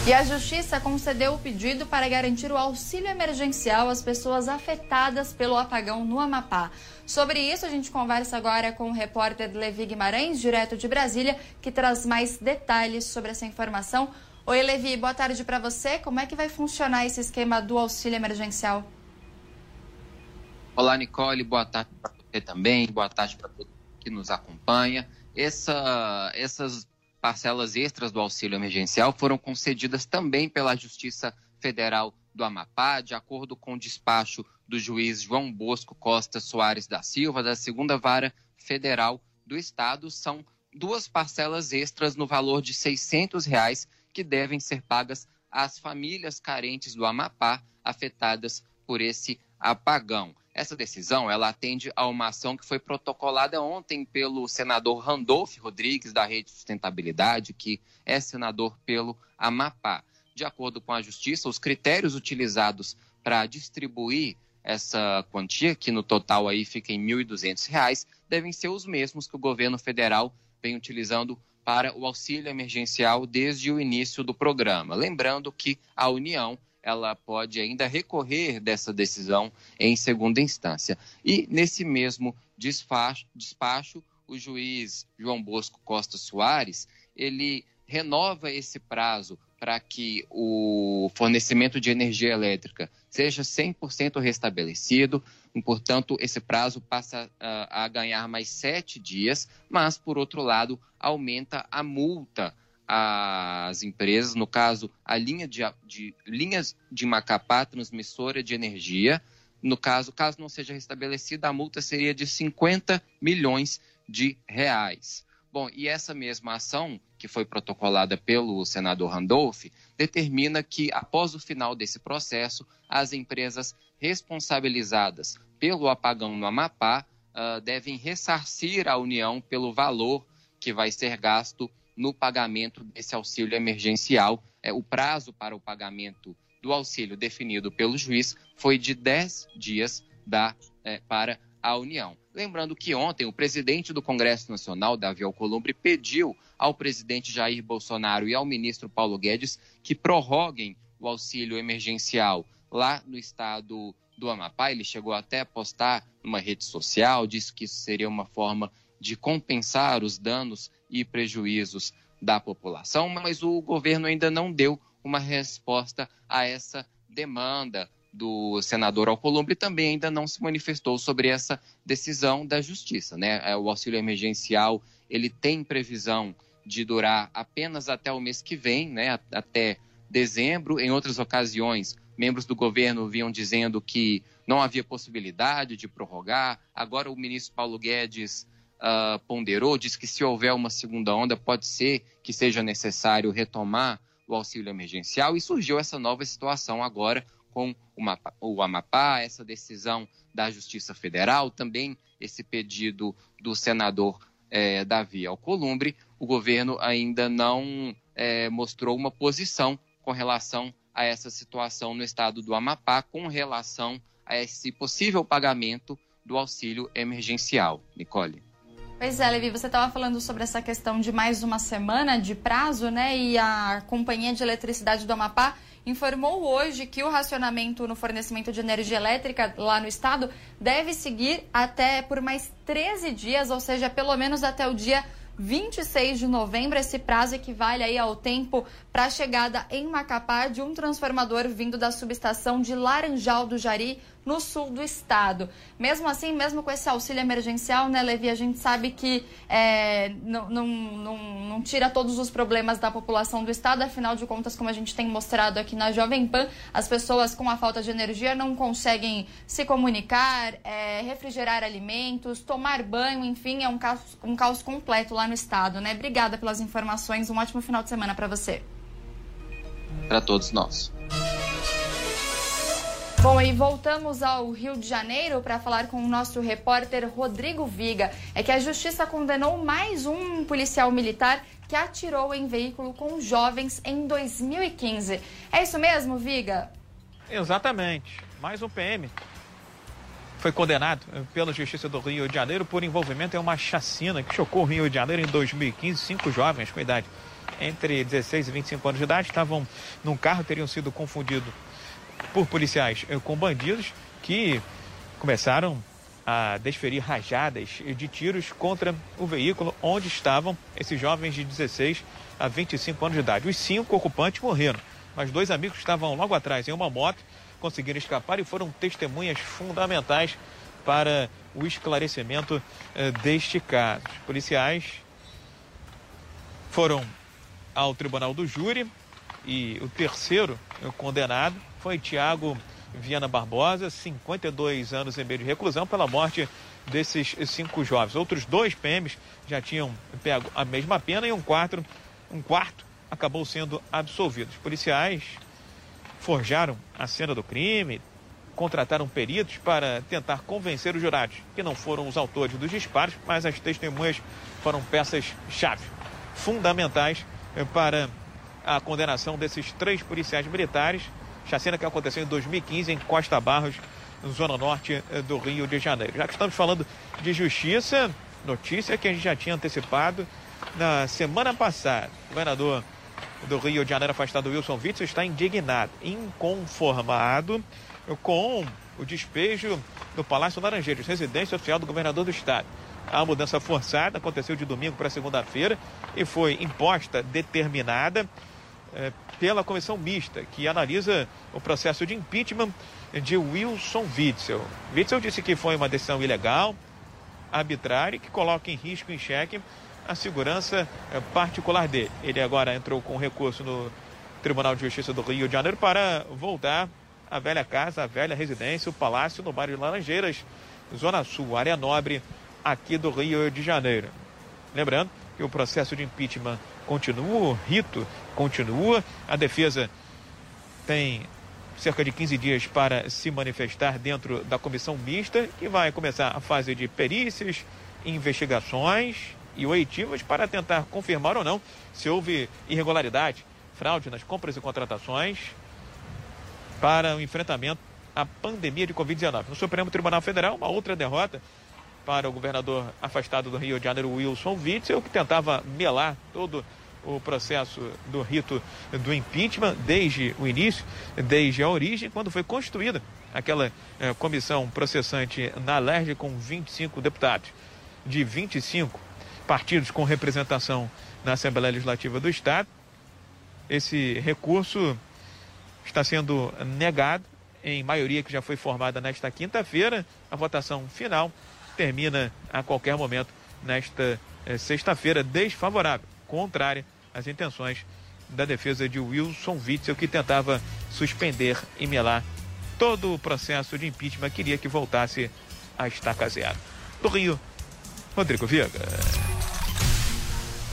E a Justiça concedeu o pedido para garantir o auxílio emergencial às pessoas afetadas pelo apagão no Amapá. Sobre isso, a gente conversa agora com o repórter Levi Guimarães, direto de Brasília, que traz mais detalhes sobre essa informação. Oi, Levi, boa tarde para você. Como é que vai funcionar esse esquema do auxílio emergencial? Olá, Nicole, boa tarde para você também, boa tarde para todo mundo que nos acompanha. Essa, essas parcelas extras do auxílio emergencial foram concedidas também pela Justiça Federal do Amapá, de acordo com o despacho do juiz João Bosco Costa Soares da Silva, da segunda vara federal do Estado. São duas parcelas extras no valor de 600 reais que devem ser pagas às famílias carentes do Amapá afetadas por esse apagão. Essa decisão ela atende a uma ação que foi protocolada ontem pelo senador Randolph Rodrigues, da Rede Sustentabilidade, que é senador pelo Amapá. De acordo com a Justiça, os critérios utilizados para distribuir essa quantia, que no total aí fica em R$ 1.200, devem ser os mesmos que o governo federal vem utilizando para o auxílio emergencial desde o início do programa. Lembrando que a União ela pode ainda recorrer dessa decisão em segunda instância. E nesse mesmo despacho, despacho o juiz João Bosco Costa Soares, ele renova esse prazo para que o fornecimento de energia elétrica seja 100% restabelecido. E, portanto, esse prazo passa uh, a ganhar mais sete dias, mas, por outro lado, aumenta a multa as empresas, no caso, a linha de, de, linhas de Macapá, transmissora de energia. No caso, caso não seja restabelecida, a multa seria de 50 milhões de reais. Bom, e essa mesma ação, que foi protocolada pelo senador Randolph, determina que, após o final desse processo, as empresas responsabilizadas pelo apagão no Amapá uh, devem ressarcir a União pelo valor que vai ser gasto no pagamento desse auxílio emergencial. É, o prazo para o pagamento do auxílio definido pelo juiz foi de 10 dias da, é, para a União. Lembrando que ontem o presidente do Congresso Nacional, Davi Alcolumbre, pediu ao presidente Jair Bolsonaro e ao ministro Paulo Guedes que prorroguem o auxílio emergencial lá no estado do Amapá. Ele chegou até a postar numa rede social, disse que isso seria uma forma de compensar os danos e prejuízos da população, mas o governo ainda não deu uma resposta a essa demanda do senador Alcolumbre também ainda não se manifestou sobre essa decisão da justiça, né? É, o auxílio emergencial, ele tem previsão de durar apenas até o mês que vem, né? Até dezembro. Em outras ocasiões, membros do governo vinham dizendo que não havia possibilidade de prorrogar. Agora o ministro Paulo Guedes uh, ponderou, disse que se houver uma segunda onda, pode ser que seja necessário retomar o auxílio emergencial, e surgiu essa nova situação agora com o Amapá, essa decisão da Justiça Federal, também esse pedido do senador eh, Davi Alcolumbre, o governo ainda não eh, mostrou uma posição com relação a essa situação no estado do Amapá, com relação a esse possível pagamento do auxílio emergencial. Nicole. Pois é, Levi, você estava falando sobre essa questão de mais uma semana de prazo, né? E a Companhia de Eletricidade do Amapá informou hoje que o racionamento no fornecimento de energia elétrica lá no estado deve seguir até por mais 13 dias, ou seja, pelo menos até o dia 26 de novembro. Esse prazo equivale aí ao tempo para a chegada em Macapá de um transformador vindo da subestação de Laranjal do Jari, no sul do estado. Mesmo assim, mesmo com esse auxílio emergencial, né, Levi, a gente sabe que é, não, não, não, não, tira todos os problemas da população do estado, afinal de contas, como a gente tem mostrado aqui na Jovem Pan, as pessoas com a falta de energia não conseguem se comunicar, é, refrigerar alimentos, tomar banho, enfim, é um caos, um caos completo lá no estado, né? Obrigada pelas informações, um ótimo final de semana para você. Para todos nós. Bom, e voltamos ao Rio de Janeiro para falar com o nosso repórter Rodrigo Viga. É que a justiça condenou mais um policial militar que atirou em veículo com jovens em 2015. É isso mesmo, Viga? Exatamente. Mais um PM foi condenado pela Justiça do Rio de Janeiro por envolvimento em uma chacina que chocou o Rio de Janeiro em 2015. Cinco jovens com idade entre 16 e 25 anos de idade estavam num carro, teriam sido confundidos por policiais eh, com bandidos que começaram a desferir rajadas de tiros contra o veículo onde estavam esses jovens de 16 a 25 anos de idade. Os cinco ocupantes morreram, mas dois amigos estavam logo atrás em uma moto, conseguiram escapar e foram testemunhas fundamentais para o esclarecimento eh, deste caso. Os policiais foram ao tribunal do júri e o terceiro condenado foi Tiago Viana Barbosa, 52 anos e meio de reclusão pela morte desses cinco jovens. Outros dois PMs já tinham pego a mesma pena e um quarto, um quarto acabou sendo absolvido. Os policiais forjaram a cena do crime, contrataram peritos para tentar convencer os jurados que não foram os autores dos disparos, mas as testemunhas foram peças-chave, fundamentais para a condenação desses três policiais militares Chacina que aconteceu em 2015 em Costa Barros, zona norte eh, do Rio de Janeiro. Já que estamos falando de justiça, notícia que a gente já tinha antecipado na semana passada. O governador do Rio de Janeiro afastado Wilson Witzel está indignado, inconformado com o despejo do Palácio Laranjeiros, residência oficial do governador do estado. A mudança forçada aconteceu de domingo para segunda-feira e foi imposta, determinada é, pela comissão mista, que analisa o processo de impeachment de Wilson Witzel. Witzel disse que foi uma decisão ilegal, arbitrária, que coloca em risco, em xeque, a segurança é, particular dele. Ele agora entrou com recurso no Tribunal de Justiça do Rio de Janeiro para voltar à velha casa, à velha residência, o palácio no bairro de Laranjeiras, Zona Sul, área nobre aqui do Rio de Janeiro. Lembrando que o processo de impeachment continua, o rito continua. A defesa tem cerca de 15 dias para se manifestar dentro da comissão mista, que vai começar a fase de perícias, investigações e oitivas para tentar confirmar ou não se houve irregularidade, fraude nas compras e contratações para o enfrentamento à pandemia de Covid-19. No Supremo Tribunal Federal, uma outra derrota para o governador afastado do Rio de Janeiro, Wilson Witzel, que tentava melar todo o processo do rito do impeachment desde o início, desde a origem, quando foi constituída aquela eh, comissão processante na LERJ com 25 deputados de 25 partidos com representação na Assembleia Legislativa do Estado. Esse recurso está sendo negado em maioria que já foi formada nesta quinta-feira. A votação final termina a qualquer momento nesta eh, sexta-feira, desfavorável, contrária às intenções da defesa de Wilson Witzel, que tentava suspender e melar todo o processo de impeachment, queria que voltasse a estaca zero. Do Rio, Rodrigo Viega.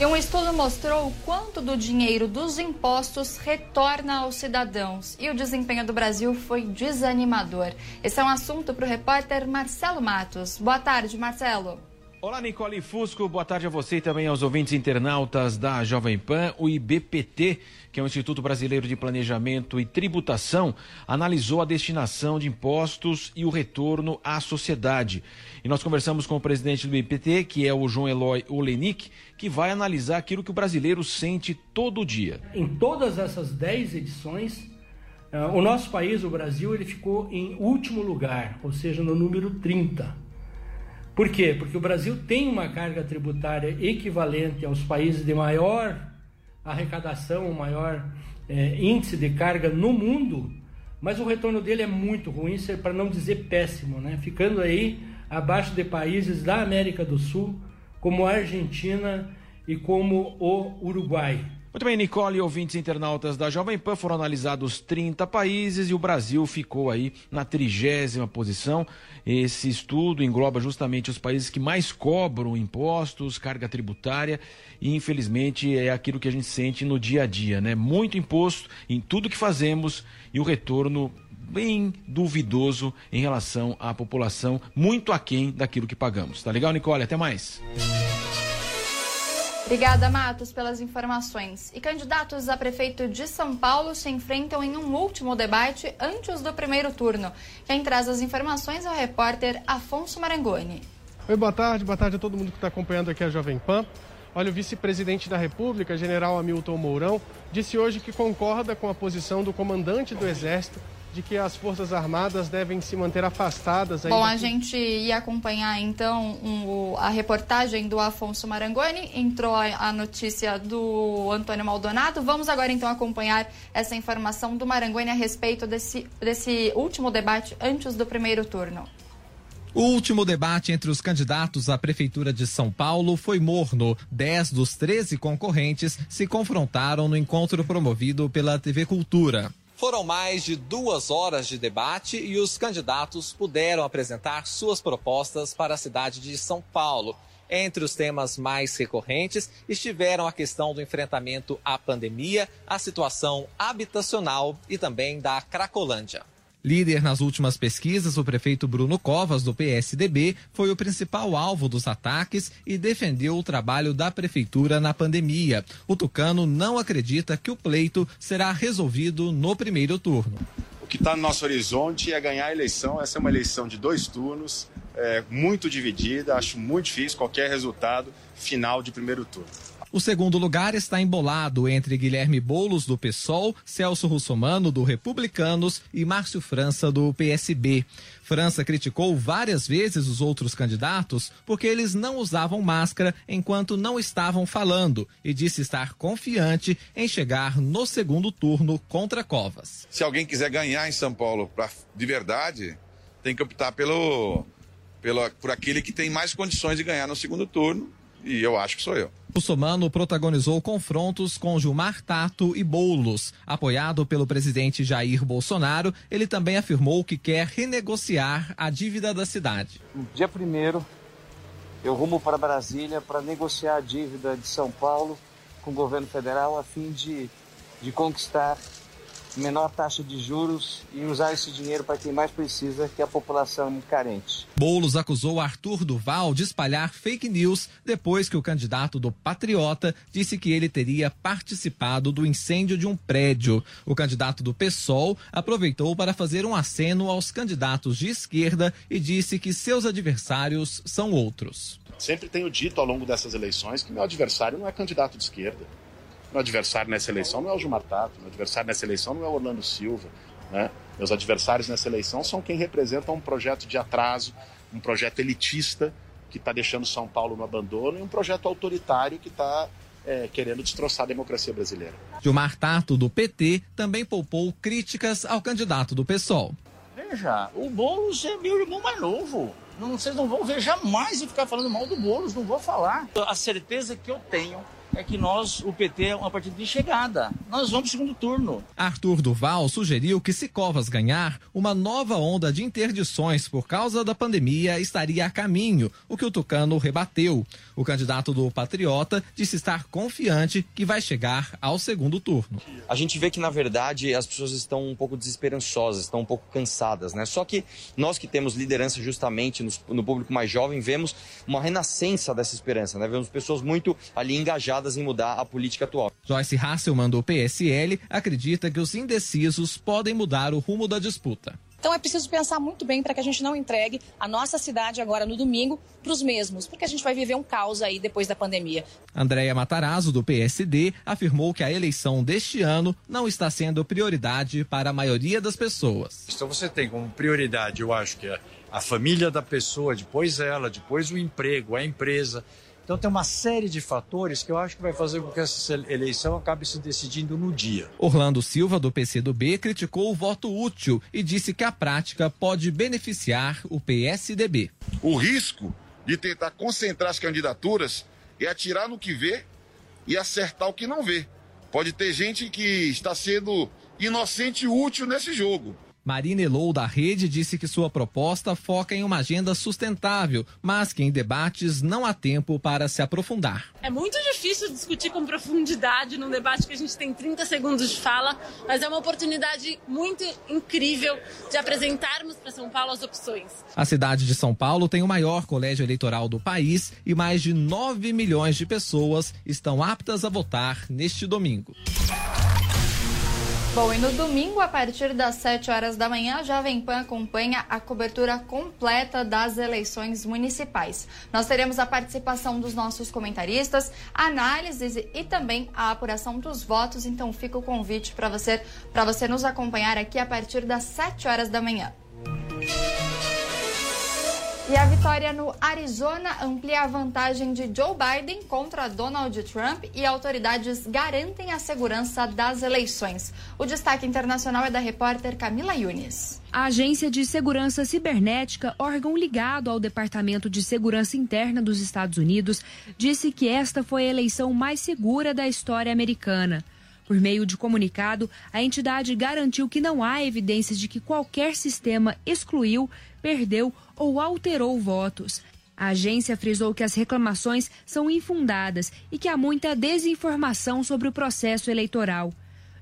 E um estudo mostrou quanto do dinheiro dos impostos retorna aos cidadãos. E o desempenho do Brasil foi desanimador. Esse é um assunto para o repórter Marcelo Matos. Boa tarde, Marcelo. Olá, Nicole Fusco. Boa tarde a você e também aos ouvintes internautas da Jovem Pan. O IBPT, que é o Instituto Brasileiro de Planejamento e Tributação, analisou a destinação de impostos e o retorno à sociedade. E nós conversamos com o presidente do IBPT, que é o João Eloy Olenik, que vai analisar aquilo que o brasileiro sente todo dia. Em todas essas 10 edições, uh, o nosso país, o Brasil, ele ficou em último lugar, ou seja, no número 30 Por quê? Porque o Brasil tem uma carga tributária equivalente aos países de maior arrecadação, maior é, índice de carga no mundo, mas o retorno dele é muito ruim, para não dizer péssimo, né? ficando aí abaixo de países da América do Sul, como a Argentina e como o Uruguai. Muito bem, Nicole e ouvintes internautas da Jovem Pan foram analisados 30 países e o Brasil ficou aí na trigésima posição. Esse estudo engloba justamente os países que mais cobram impostos, carga tributária e infelizmente é aquilo que a gente sente no dia a dia, né? Muito imposto em tudo que fazemos e o retorno bem duvidoso em relação à população, muito aquém daquilo que pagamos. Tá legal, Nicole? Até mais. Obrigada, Matos, pelas informações. E candidatos a prefeito de São Paulo se enfrentam em um último debate antes do primeiro turno. Quem traz as informações é o repórter Afonso Marangoni. Oi, boa tarde, boa tarde a todo mundo que está acompanhando aqui a Jovem Pan. Olha, o vice-presidente da República, general Hamilton Mourão, disse hoje que concorda com a posição do comandante do Exército de que as Forças Armadas devem se manter afastadas. Bom, a gente ia acompanhar então um, a reportagem do Afonso Marangoni, entrou a, a, notícia do Antônio Maldonado. Vamos agora então acompanhar essa informação do Marangoni a respeito desse, desse último debate antes do primeiro turno. O último debate entre os candidatos à Prefeitura de São Paulo foi morno. Dez dos 13 concorrentes se confrontaram no encontro promovido pela TV Cultura. Foram mais de duas horas de debate e os candidatos puderam apresentar suas propostas para a cidade de São Paulo. Entre os temas mais recorrentes estiveram a questão do enfrentamento à pandemia, a situação habitacional e também da Cracolândia. Líder nas últimas pesquisas, o prefeito Bruno Covas, do PSDB, foi o principal alvo dos ataques e defendeu o trabalho da prefeitura na pandemia. O tucano não acredita que o pleito será resolvido no primeiro turno. O que está no nosso horizonte é ganhar a eleição. Essa é uma eleição de dois turnos, é, muito dividida. Acho muito difícil qualquer resultado final de primeiro turno. O segundo lugar está embolado entre Guilherme Boulos, do PSOL, Celso Russomano, do Republicanos e Márcio França, do PSB. França criticou várias vezes os outros candidatos porque eles não usavam máscara enquanto não estavam falando e disse estar confiante em chegar no segundo turno contra Covas. Se alguém quiser ganhar em São Paulo pra, de verdade, tem que optar pelo, pelo, por aquele que tem mais condições de ganhar no segundo turno e eu acho que sou eu. O Somano protagonizou confrontos com Gilmar Tato e Boulos. Apoiado pelo presidente Jair Bolsonaro, ele também afirmou que quer renegociar a dívida da cidade. No dia primeiro, eu rumo para Brasília para negociar a dívida de São Paulo com o governo federal a fim de, de conquistar menor taxa de juros e usar esse dinheiro para quem mais precisa, que é a população carente. Boulos acusou Arthur Duval de espalhar fake news depois que o candidato do Patriota disse que ele teria participado do incêndio de um prédio. O candidato do PSOL aproveitou para fazer um aceno aos candidatos de esquerda e disse que seus adversários são outros. Sempre tenho dito ao longo dessas eleições que meu adversário não é candidato de esquerda. Meu adversário nessa eleição não é o Gilmar Tato, meu adversário nessa eleição não é o Orlando Silva. Né? Meus adversários nessa eleição são quem representa um projeto de atraso, um projeto elitista que está deixando São Paulo no abandono e um projeto autoritário que está é, querendo destroçar a democracia brasileira. Gilmar Tato, do PT, também poupou críticas ao candidato do PSOL. Veja, o Boulos é meu irmão mais novo. Não, vocês não vão ver jamais e ficar falando mal do Boulos, não vou falar. A certeza que eu tenho é que nós, o PT, é uma partida de chegada. Nós vamos para o segundo turno. Arthur Duval sugeriu que se Covas ganhar, uma nova onda de interdições por causa da pandemia estaria a caminho, o que o Tucano rebateu. O candidato do Patriota disse estar confiante que vai chegar ao segundo turno. A gente vê que, na verdade, as pessoas estão um pouco desesperançosas, estão um pouco cansadas, né? Só que nós que temos liderança justamente no, no público mais jovem, vemos uma renascença dessa esperança, né? Vemos pessoas muito ali engajadas em mudar a política atual. Joyce Hasselman, do PSL, acredita que os indecisos podem mudar o rumo da disputa. Então é preciso pensar muito bem para que a gente não entregue a nossa cidade agora no domingo para os mesmos, porque a gente vai viver um caos aí depois da pandemia. Andréia Matarazzo, do PSD, afirmou que a eleição deste ano não está sendo prioridade para a maioria das pessoas. Então você tem como prioridade, eu acho que é a família da pessoa, depois ela, depois o emprego, a empresa. Então tem uma série de fatores que eu acho que vai fazer com que essa eleição acabe se decidindo no dia. Orlando Silva, do PCdoB, criticou o voto útil e disse que a prática pode beneficiar o PSDB. O risco de tentar concentrar as candidaturas é atirar no que vê e acertar o que não vê. Pode ter gente que está sendo inocente e útil nesse jogo. Marina Elou, da Rede, disse que sua proposta foca em uma agenda sustentável, mas que em debates não há tempo para se aprofundar. É muito difícil discutir com profundidade num debate que a gente tem 30 segundos de fala, mas é uma oportunidade muito incrível de apresentarmos para São Paulo as opções. A cidade de São Paulo tem o maior colégio eleitoral do país e mais de 9 milhões de pessoas estão aptas a votar neste domingo. Bom, e no domingo, a partir das 7 horas da manhã, a Jovem Pan acompanha a cobertura completa das eleições municipais. Nós teremos a participação dos nossos comentaristas, análises e também a apuração dos votos. Então, fica o convite para você, você nos acompanhar aqui a partir das 7 horas da manhã. E a vitória no Arizona amplia a vantagem de Joe Biden contra Donald Trump e autoridades garantem a segurança das eleições. O destaque internacional é da repórter Camila Yunes. A Agência de Segurança Cibernética, órgão ligado ao Departamento de Segurança Interna dos Estados Unidos, disse que esta foi a eleição mais segura da história americana. Por meio de comunicado, a entidade garantiu que não há evidências de que qualquer sistema excluiu, perdeu ou alterou votos. A agência frisou que as reclamações são infundadas e que há muita desinformação sobre o processo eleitoral.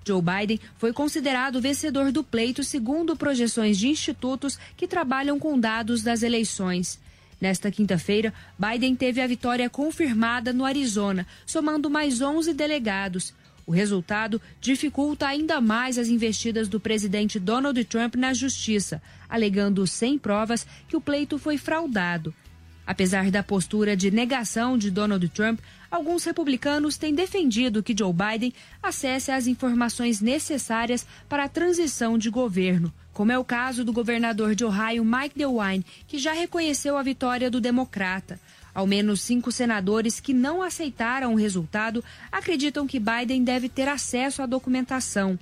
Joe Biden foi considerado vencedor do pleito segundo projeções de institutos que trabalham com dados das eleições. Nesta quinta-feira, Biden teve a vitória confirmada no Arizona, somando mais 11 delegados. O resultado dificulta ainda mais as investidas do presidente Donald Trump na justiça, alegando sem provas que o pleito foi fraudado. Apesar da postura de negação de Donald Trump, alguns republicanos têm defendido que Joe Biden acesse as informações necessárias para a transição de governo, como é o caso do governador de Ohio, Mike DeWine, que já reconheceu a vitória do democrata. Ao menos cinco senadores que não aceitaram o resultado acreditam que Biden deve ter acesso à documentação.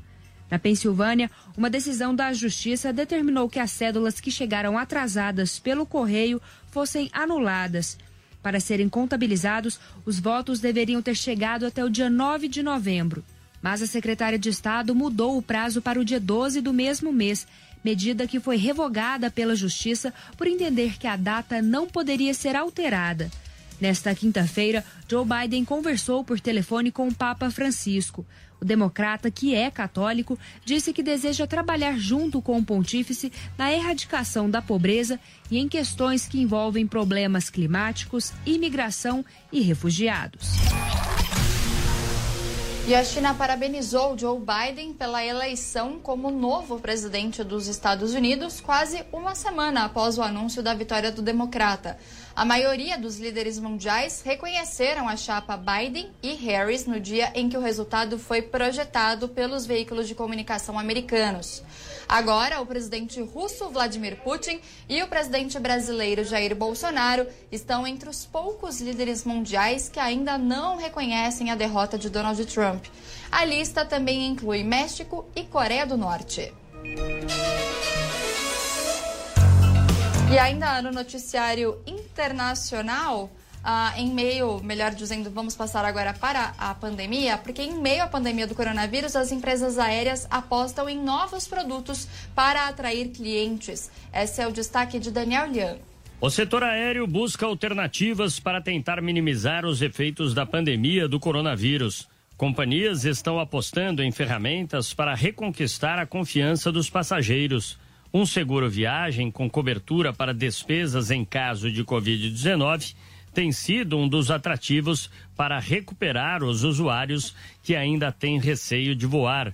Na Pensilvânia, uma decisão da Justiça determinou que as cédulas que chegaram atrasadas pelo correio fossem anuladas. Para serem contabilizados, os votos deveriam ter chegado até o dia 9 de novembro. Mas a secretária de Estado mudou o prazo para o dia 12 do mesmo mês medida que foi revogada pela Justiça por entender que a data não poderia ser alterada. Nesta quinta-feira, Joe Biden conversou por telefone com o Papa Francisco. O democrata, que é católico, disse que deseja trabalhar junto com o pontífice na erradicação da pobreza e em questões que envolvem problemas climáticos, imigração e refugiados. E a China parabenizou Joe Biden pela eleição como novo presidente dos Estados Unidos, quase uma semana após o anúncio da vitória do democrata. A maioria dos líderes mundiais reconheceram a chapa Biden e Harris no dia em que o resultado foi projetado pelos veículos de comunicação americanos. Agora, o presidente russo Vladimir Putin e o presidente brasileiro Jair Bolsonaro estão entre os poucos líderes mundiais que ainda não reconhecem a derrota de Donald Trump. A lista também inclui México e Coreia do Norte. E ainda no noticiário internacional, ah, em meio, melhor dizendo, vamos passar agora para a pandemia, porque em meio à pandemia do coronavírus, as empresas aéreas apostam em novos produtos para atrair clientes. Esse é o destaque de Daniel Lian. O setor aéreo busca alternativas para tentar minimizar os efeitos da pandemia do coronavírus. Companhias estão apostando em ferramentas para reconquistar a confiança dos passageiros. Um seguro viagem com cobertura para despesas em caso de Covid-19 tem sido um dos atrativos para recuperar os usuários que ainda têm receio de voar.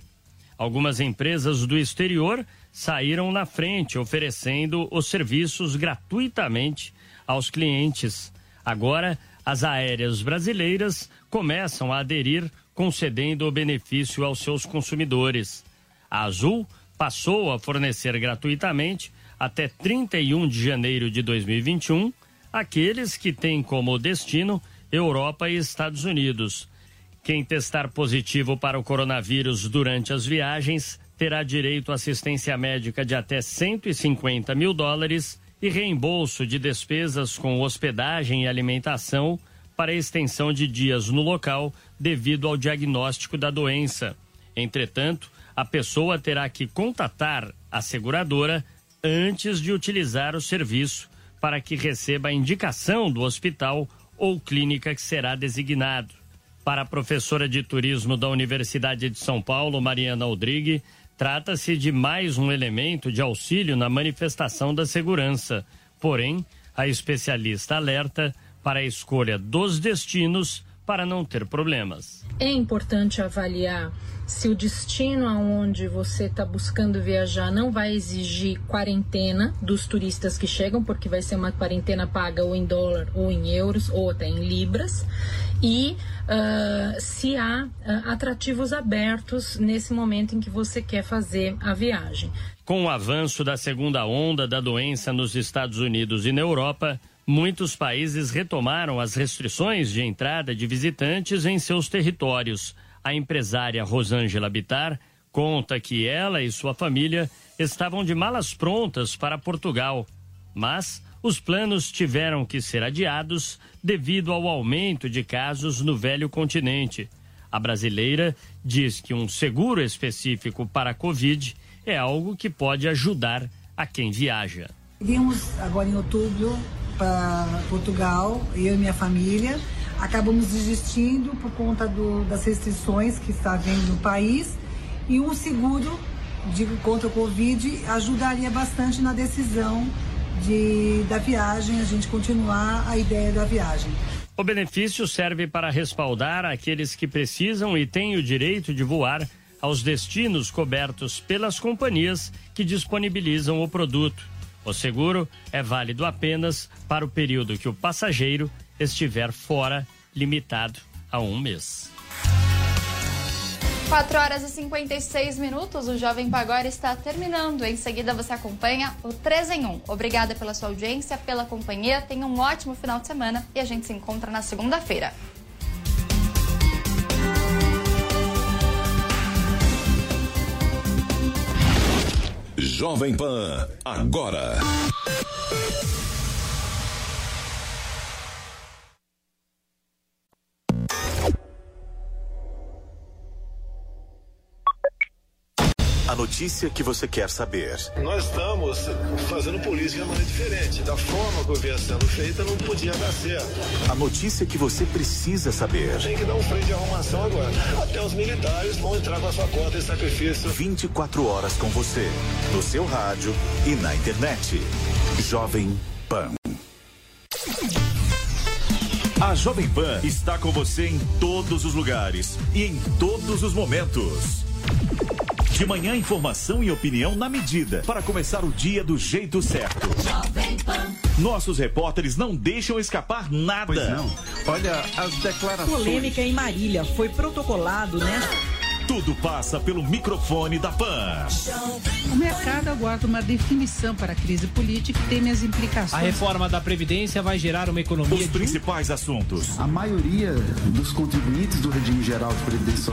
Algumas empresas do exterior saíram na frente oferecendo os serviços gratuitamente aos clientes. Agora, as aéreas brasileiras começam a aderir, concedendo o benefício aos seus consumidores. A Azul passou a fornecer gratuitamente até 31 de janeiro de 2021 aqueles que têm como destino Europa e Estados Unidos. Quem testar positivo para o coronavírus durante as viagens terá direito à assistência médica de até 150 mil dólares e reembolso de despesas com hospedagem e alimentação para extensão de dias no local devido ao diagnóstico da doença. Entretanto, a pessoa terá que contatar a seguradora antes de utilizar o serviço para que receba a indicação do hospital ou clínica que será designado. Para a professora de turismo da Universidade de São Paulo, Mariana Aldrigue, trata-se de mais um elemento de auxílio na manifestação da segurança. Porém, a especialista alerta para a escolha dos destinos para não ter problemas. É importante avaliar se o destino aonde você está buscando viajar não vai exigir quarentena dos turistas que chegam, porque vai ser uma quarentena paga ou em dólar ou em euros ou até em libras, e uh, se há uh, atrativos abertos nesse momento em que você quer fazer a viagem. Com o avanço da segunda onda da doença nos Estados Unidos e na Europa, muitos países retomaram as restrições de entrada de visitantes em seus territórios. A empresária Rosângela Bitar conta que ela e sua família estavam de malas prontas para Portugal, mas os planos tiveram que ser adiados devido ao aumento de casos no velho continente. A brasileira diz que um seguro específico para a Covid é algo que pode ajudar a quem viaja. Vimos agora em outubro para Portugal, eu e minha família acabamos desistindo por conta do, das restrições que está havendo no país e um seguro de, contra o Covid ajudaria bastante na decisão de, da viagem, a gente continuar a ideia da viagem. O benefício serve para respaldar aqueles que precisam e têm o direito de voar aos destinos cobertos pelas companhias que disponibilizam o produto. O seguro é válido apenas para o período que o passageiro estiver fora, limitado a um mês. 4 horas e 56 minutos, o Jovem Pagora está terminando. Em seguida você acompanha o 3 em 1. Obrigada pela sua audiência, pela companhia. Tenha um ótimo final de semana e a gente se encontra na segunda-feira. Jovem Pan, agora. A notícia que você quer saber. Nós estamos fazendo política de maneira diferente. Da forma que vinha sendo feita, não podia dar certo. A notícia que você precisa saber. Tem que dar um freio de arrumação agora. Até os militares vão entrar com a sua conta em sacrifício. 24 horas com você, no seu rádio e na internet. Jovem Pan. A Jovem Pan está com você em todos os lugares e em todos os momentos. De manhã, informação e opinião na medida para começar o dia do jeito certo. Nossos repórteres não deixam escapar nada. Pois não. Olha as declarações. Polêmica em Marília foi protocolado, né? Tudo passa pelo microfone da PAN. O mercado aguarda uma definição para a crise política e teme as implicações. A reforma da Previdência vai gerar uma economia. Os principais assuntos. A maioria dos contribuintes do regime geral de previdência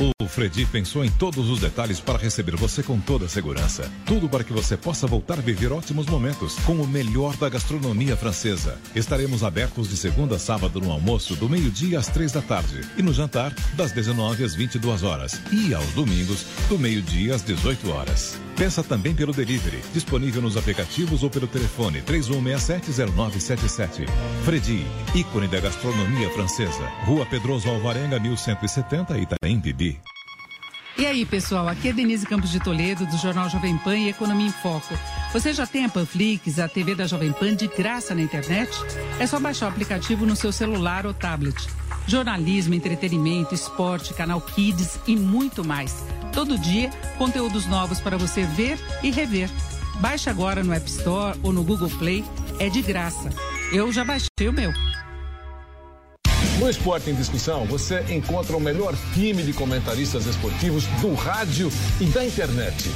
O Fredi pensou em todos os detalhes para receber você com toda a segurança. Tudo para que você possa voltar a viver ótimos momentos com o melhor da gastronomia francesa. Estaremos abertos de segunda a sábado no almoço, do meio-dia às três da tarde, e no jantar, das 19 às 22 horas, e aos domingos, do meio-dia às 18 horas. Peça também pelo delivery, disponível nos aplicativos ou pelo telefone 31670977. Fredi, ícone da gastronomia francesa. Rua Pedroso Alvarenga, 1170, Itaim Bibi. E aí, pessoal, aqui é Denise Campos de Toledo, do Jornal Jovem Pan e Economia em Foco. Você já tem a Panflix, a TV da Jovem Pan de graça na internet? É só baixar o aplicativo no seu celular ou tablet. Jornalismo, entretenimento, esporte, canal Kids e muito mais. Todo dia, conteúdos novos para você ver e rever. Baixe agora no App Store ou no Google Play, é de graça. Eu já baixei o meu. No Esporte em Discussão, você encontra o melhor time de comentaristas esportivos do rádio e da internet.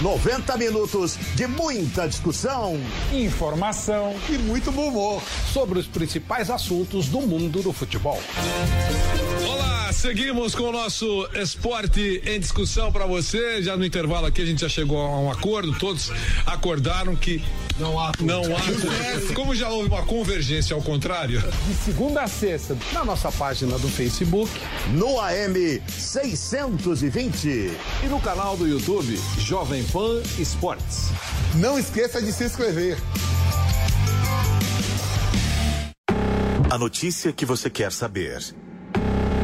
90 minutos de muita discussão, informação e muito bom humor sobre os principais assuntos do mundo do futebol. Olá, seguimos com o nosso esporte em discussão para você. Já no intervalo aqui a gente já chegou a um acordo, todos acordaram que não há não há como já houve uma convergência ao contrário. De segunda a sexta, na nossa página do Facebook, no AM 620 e no canal do YouTube Jovem Pan Esportes. Não esqueça de se inscrever. A notícia que você quer saber.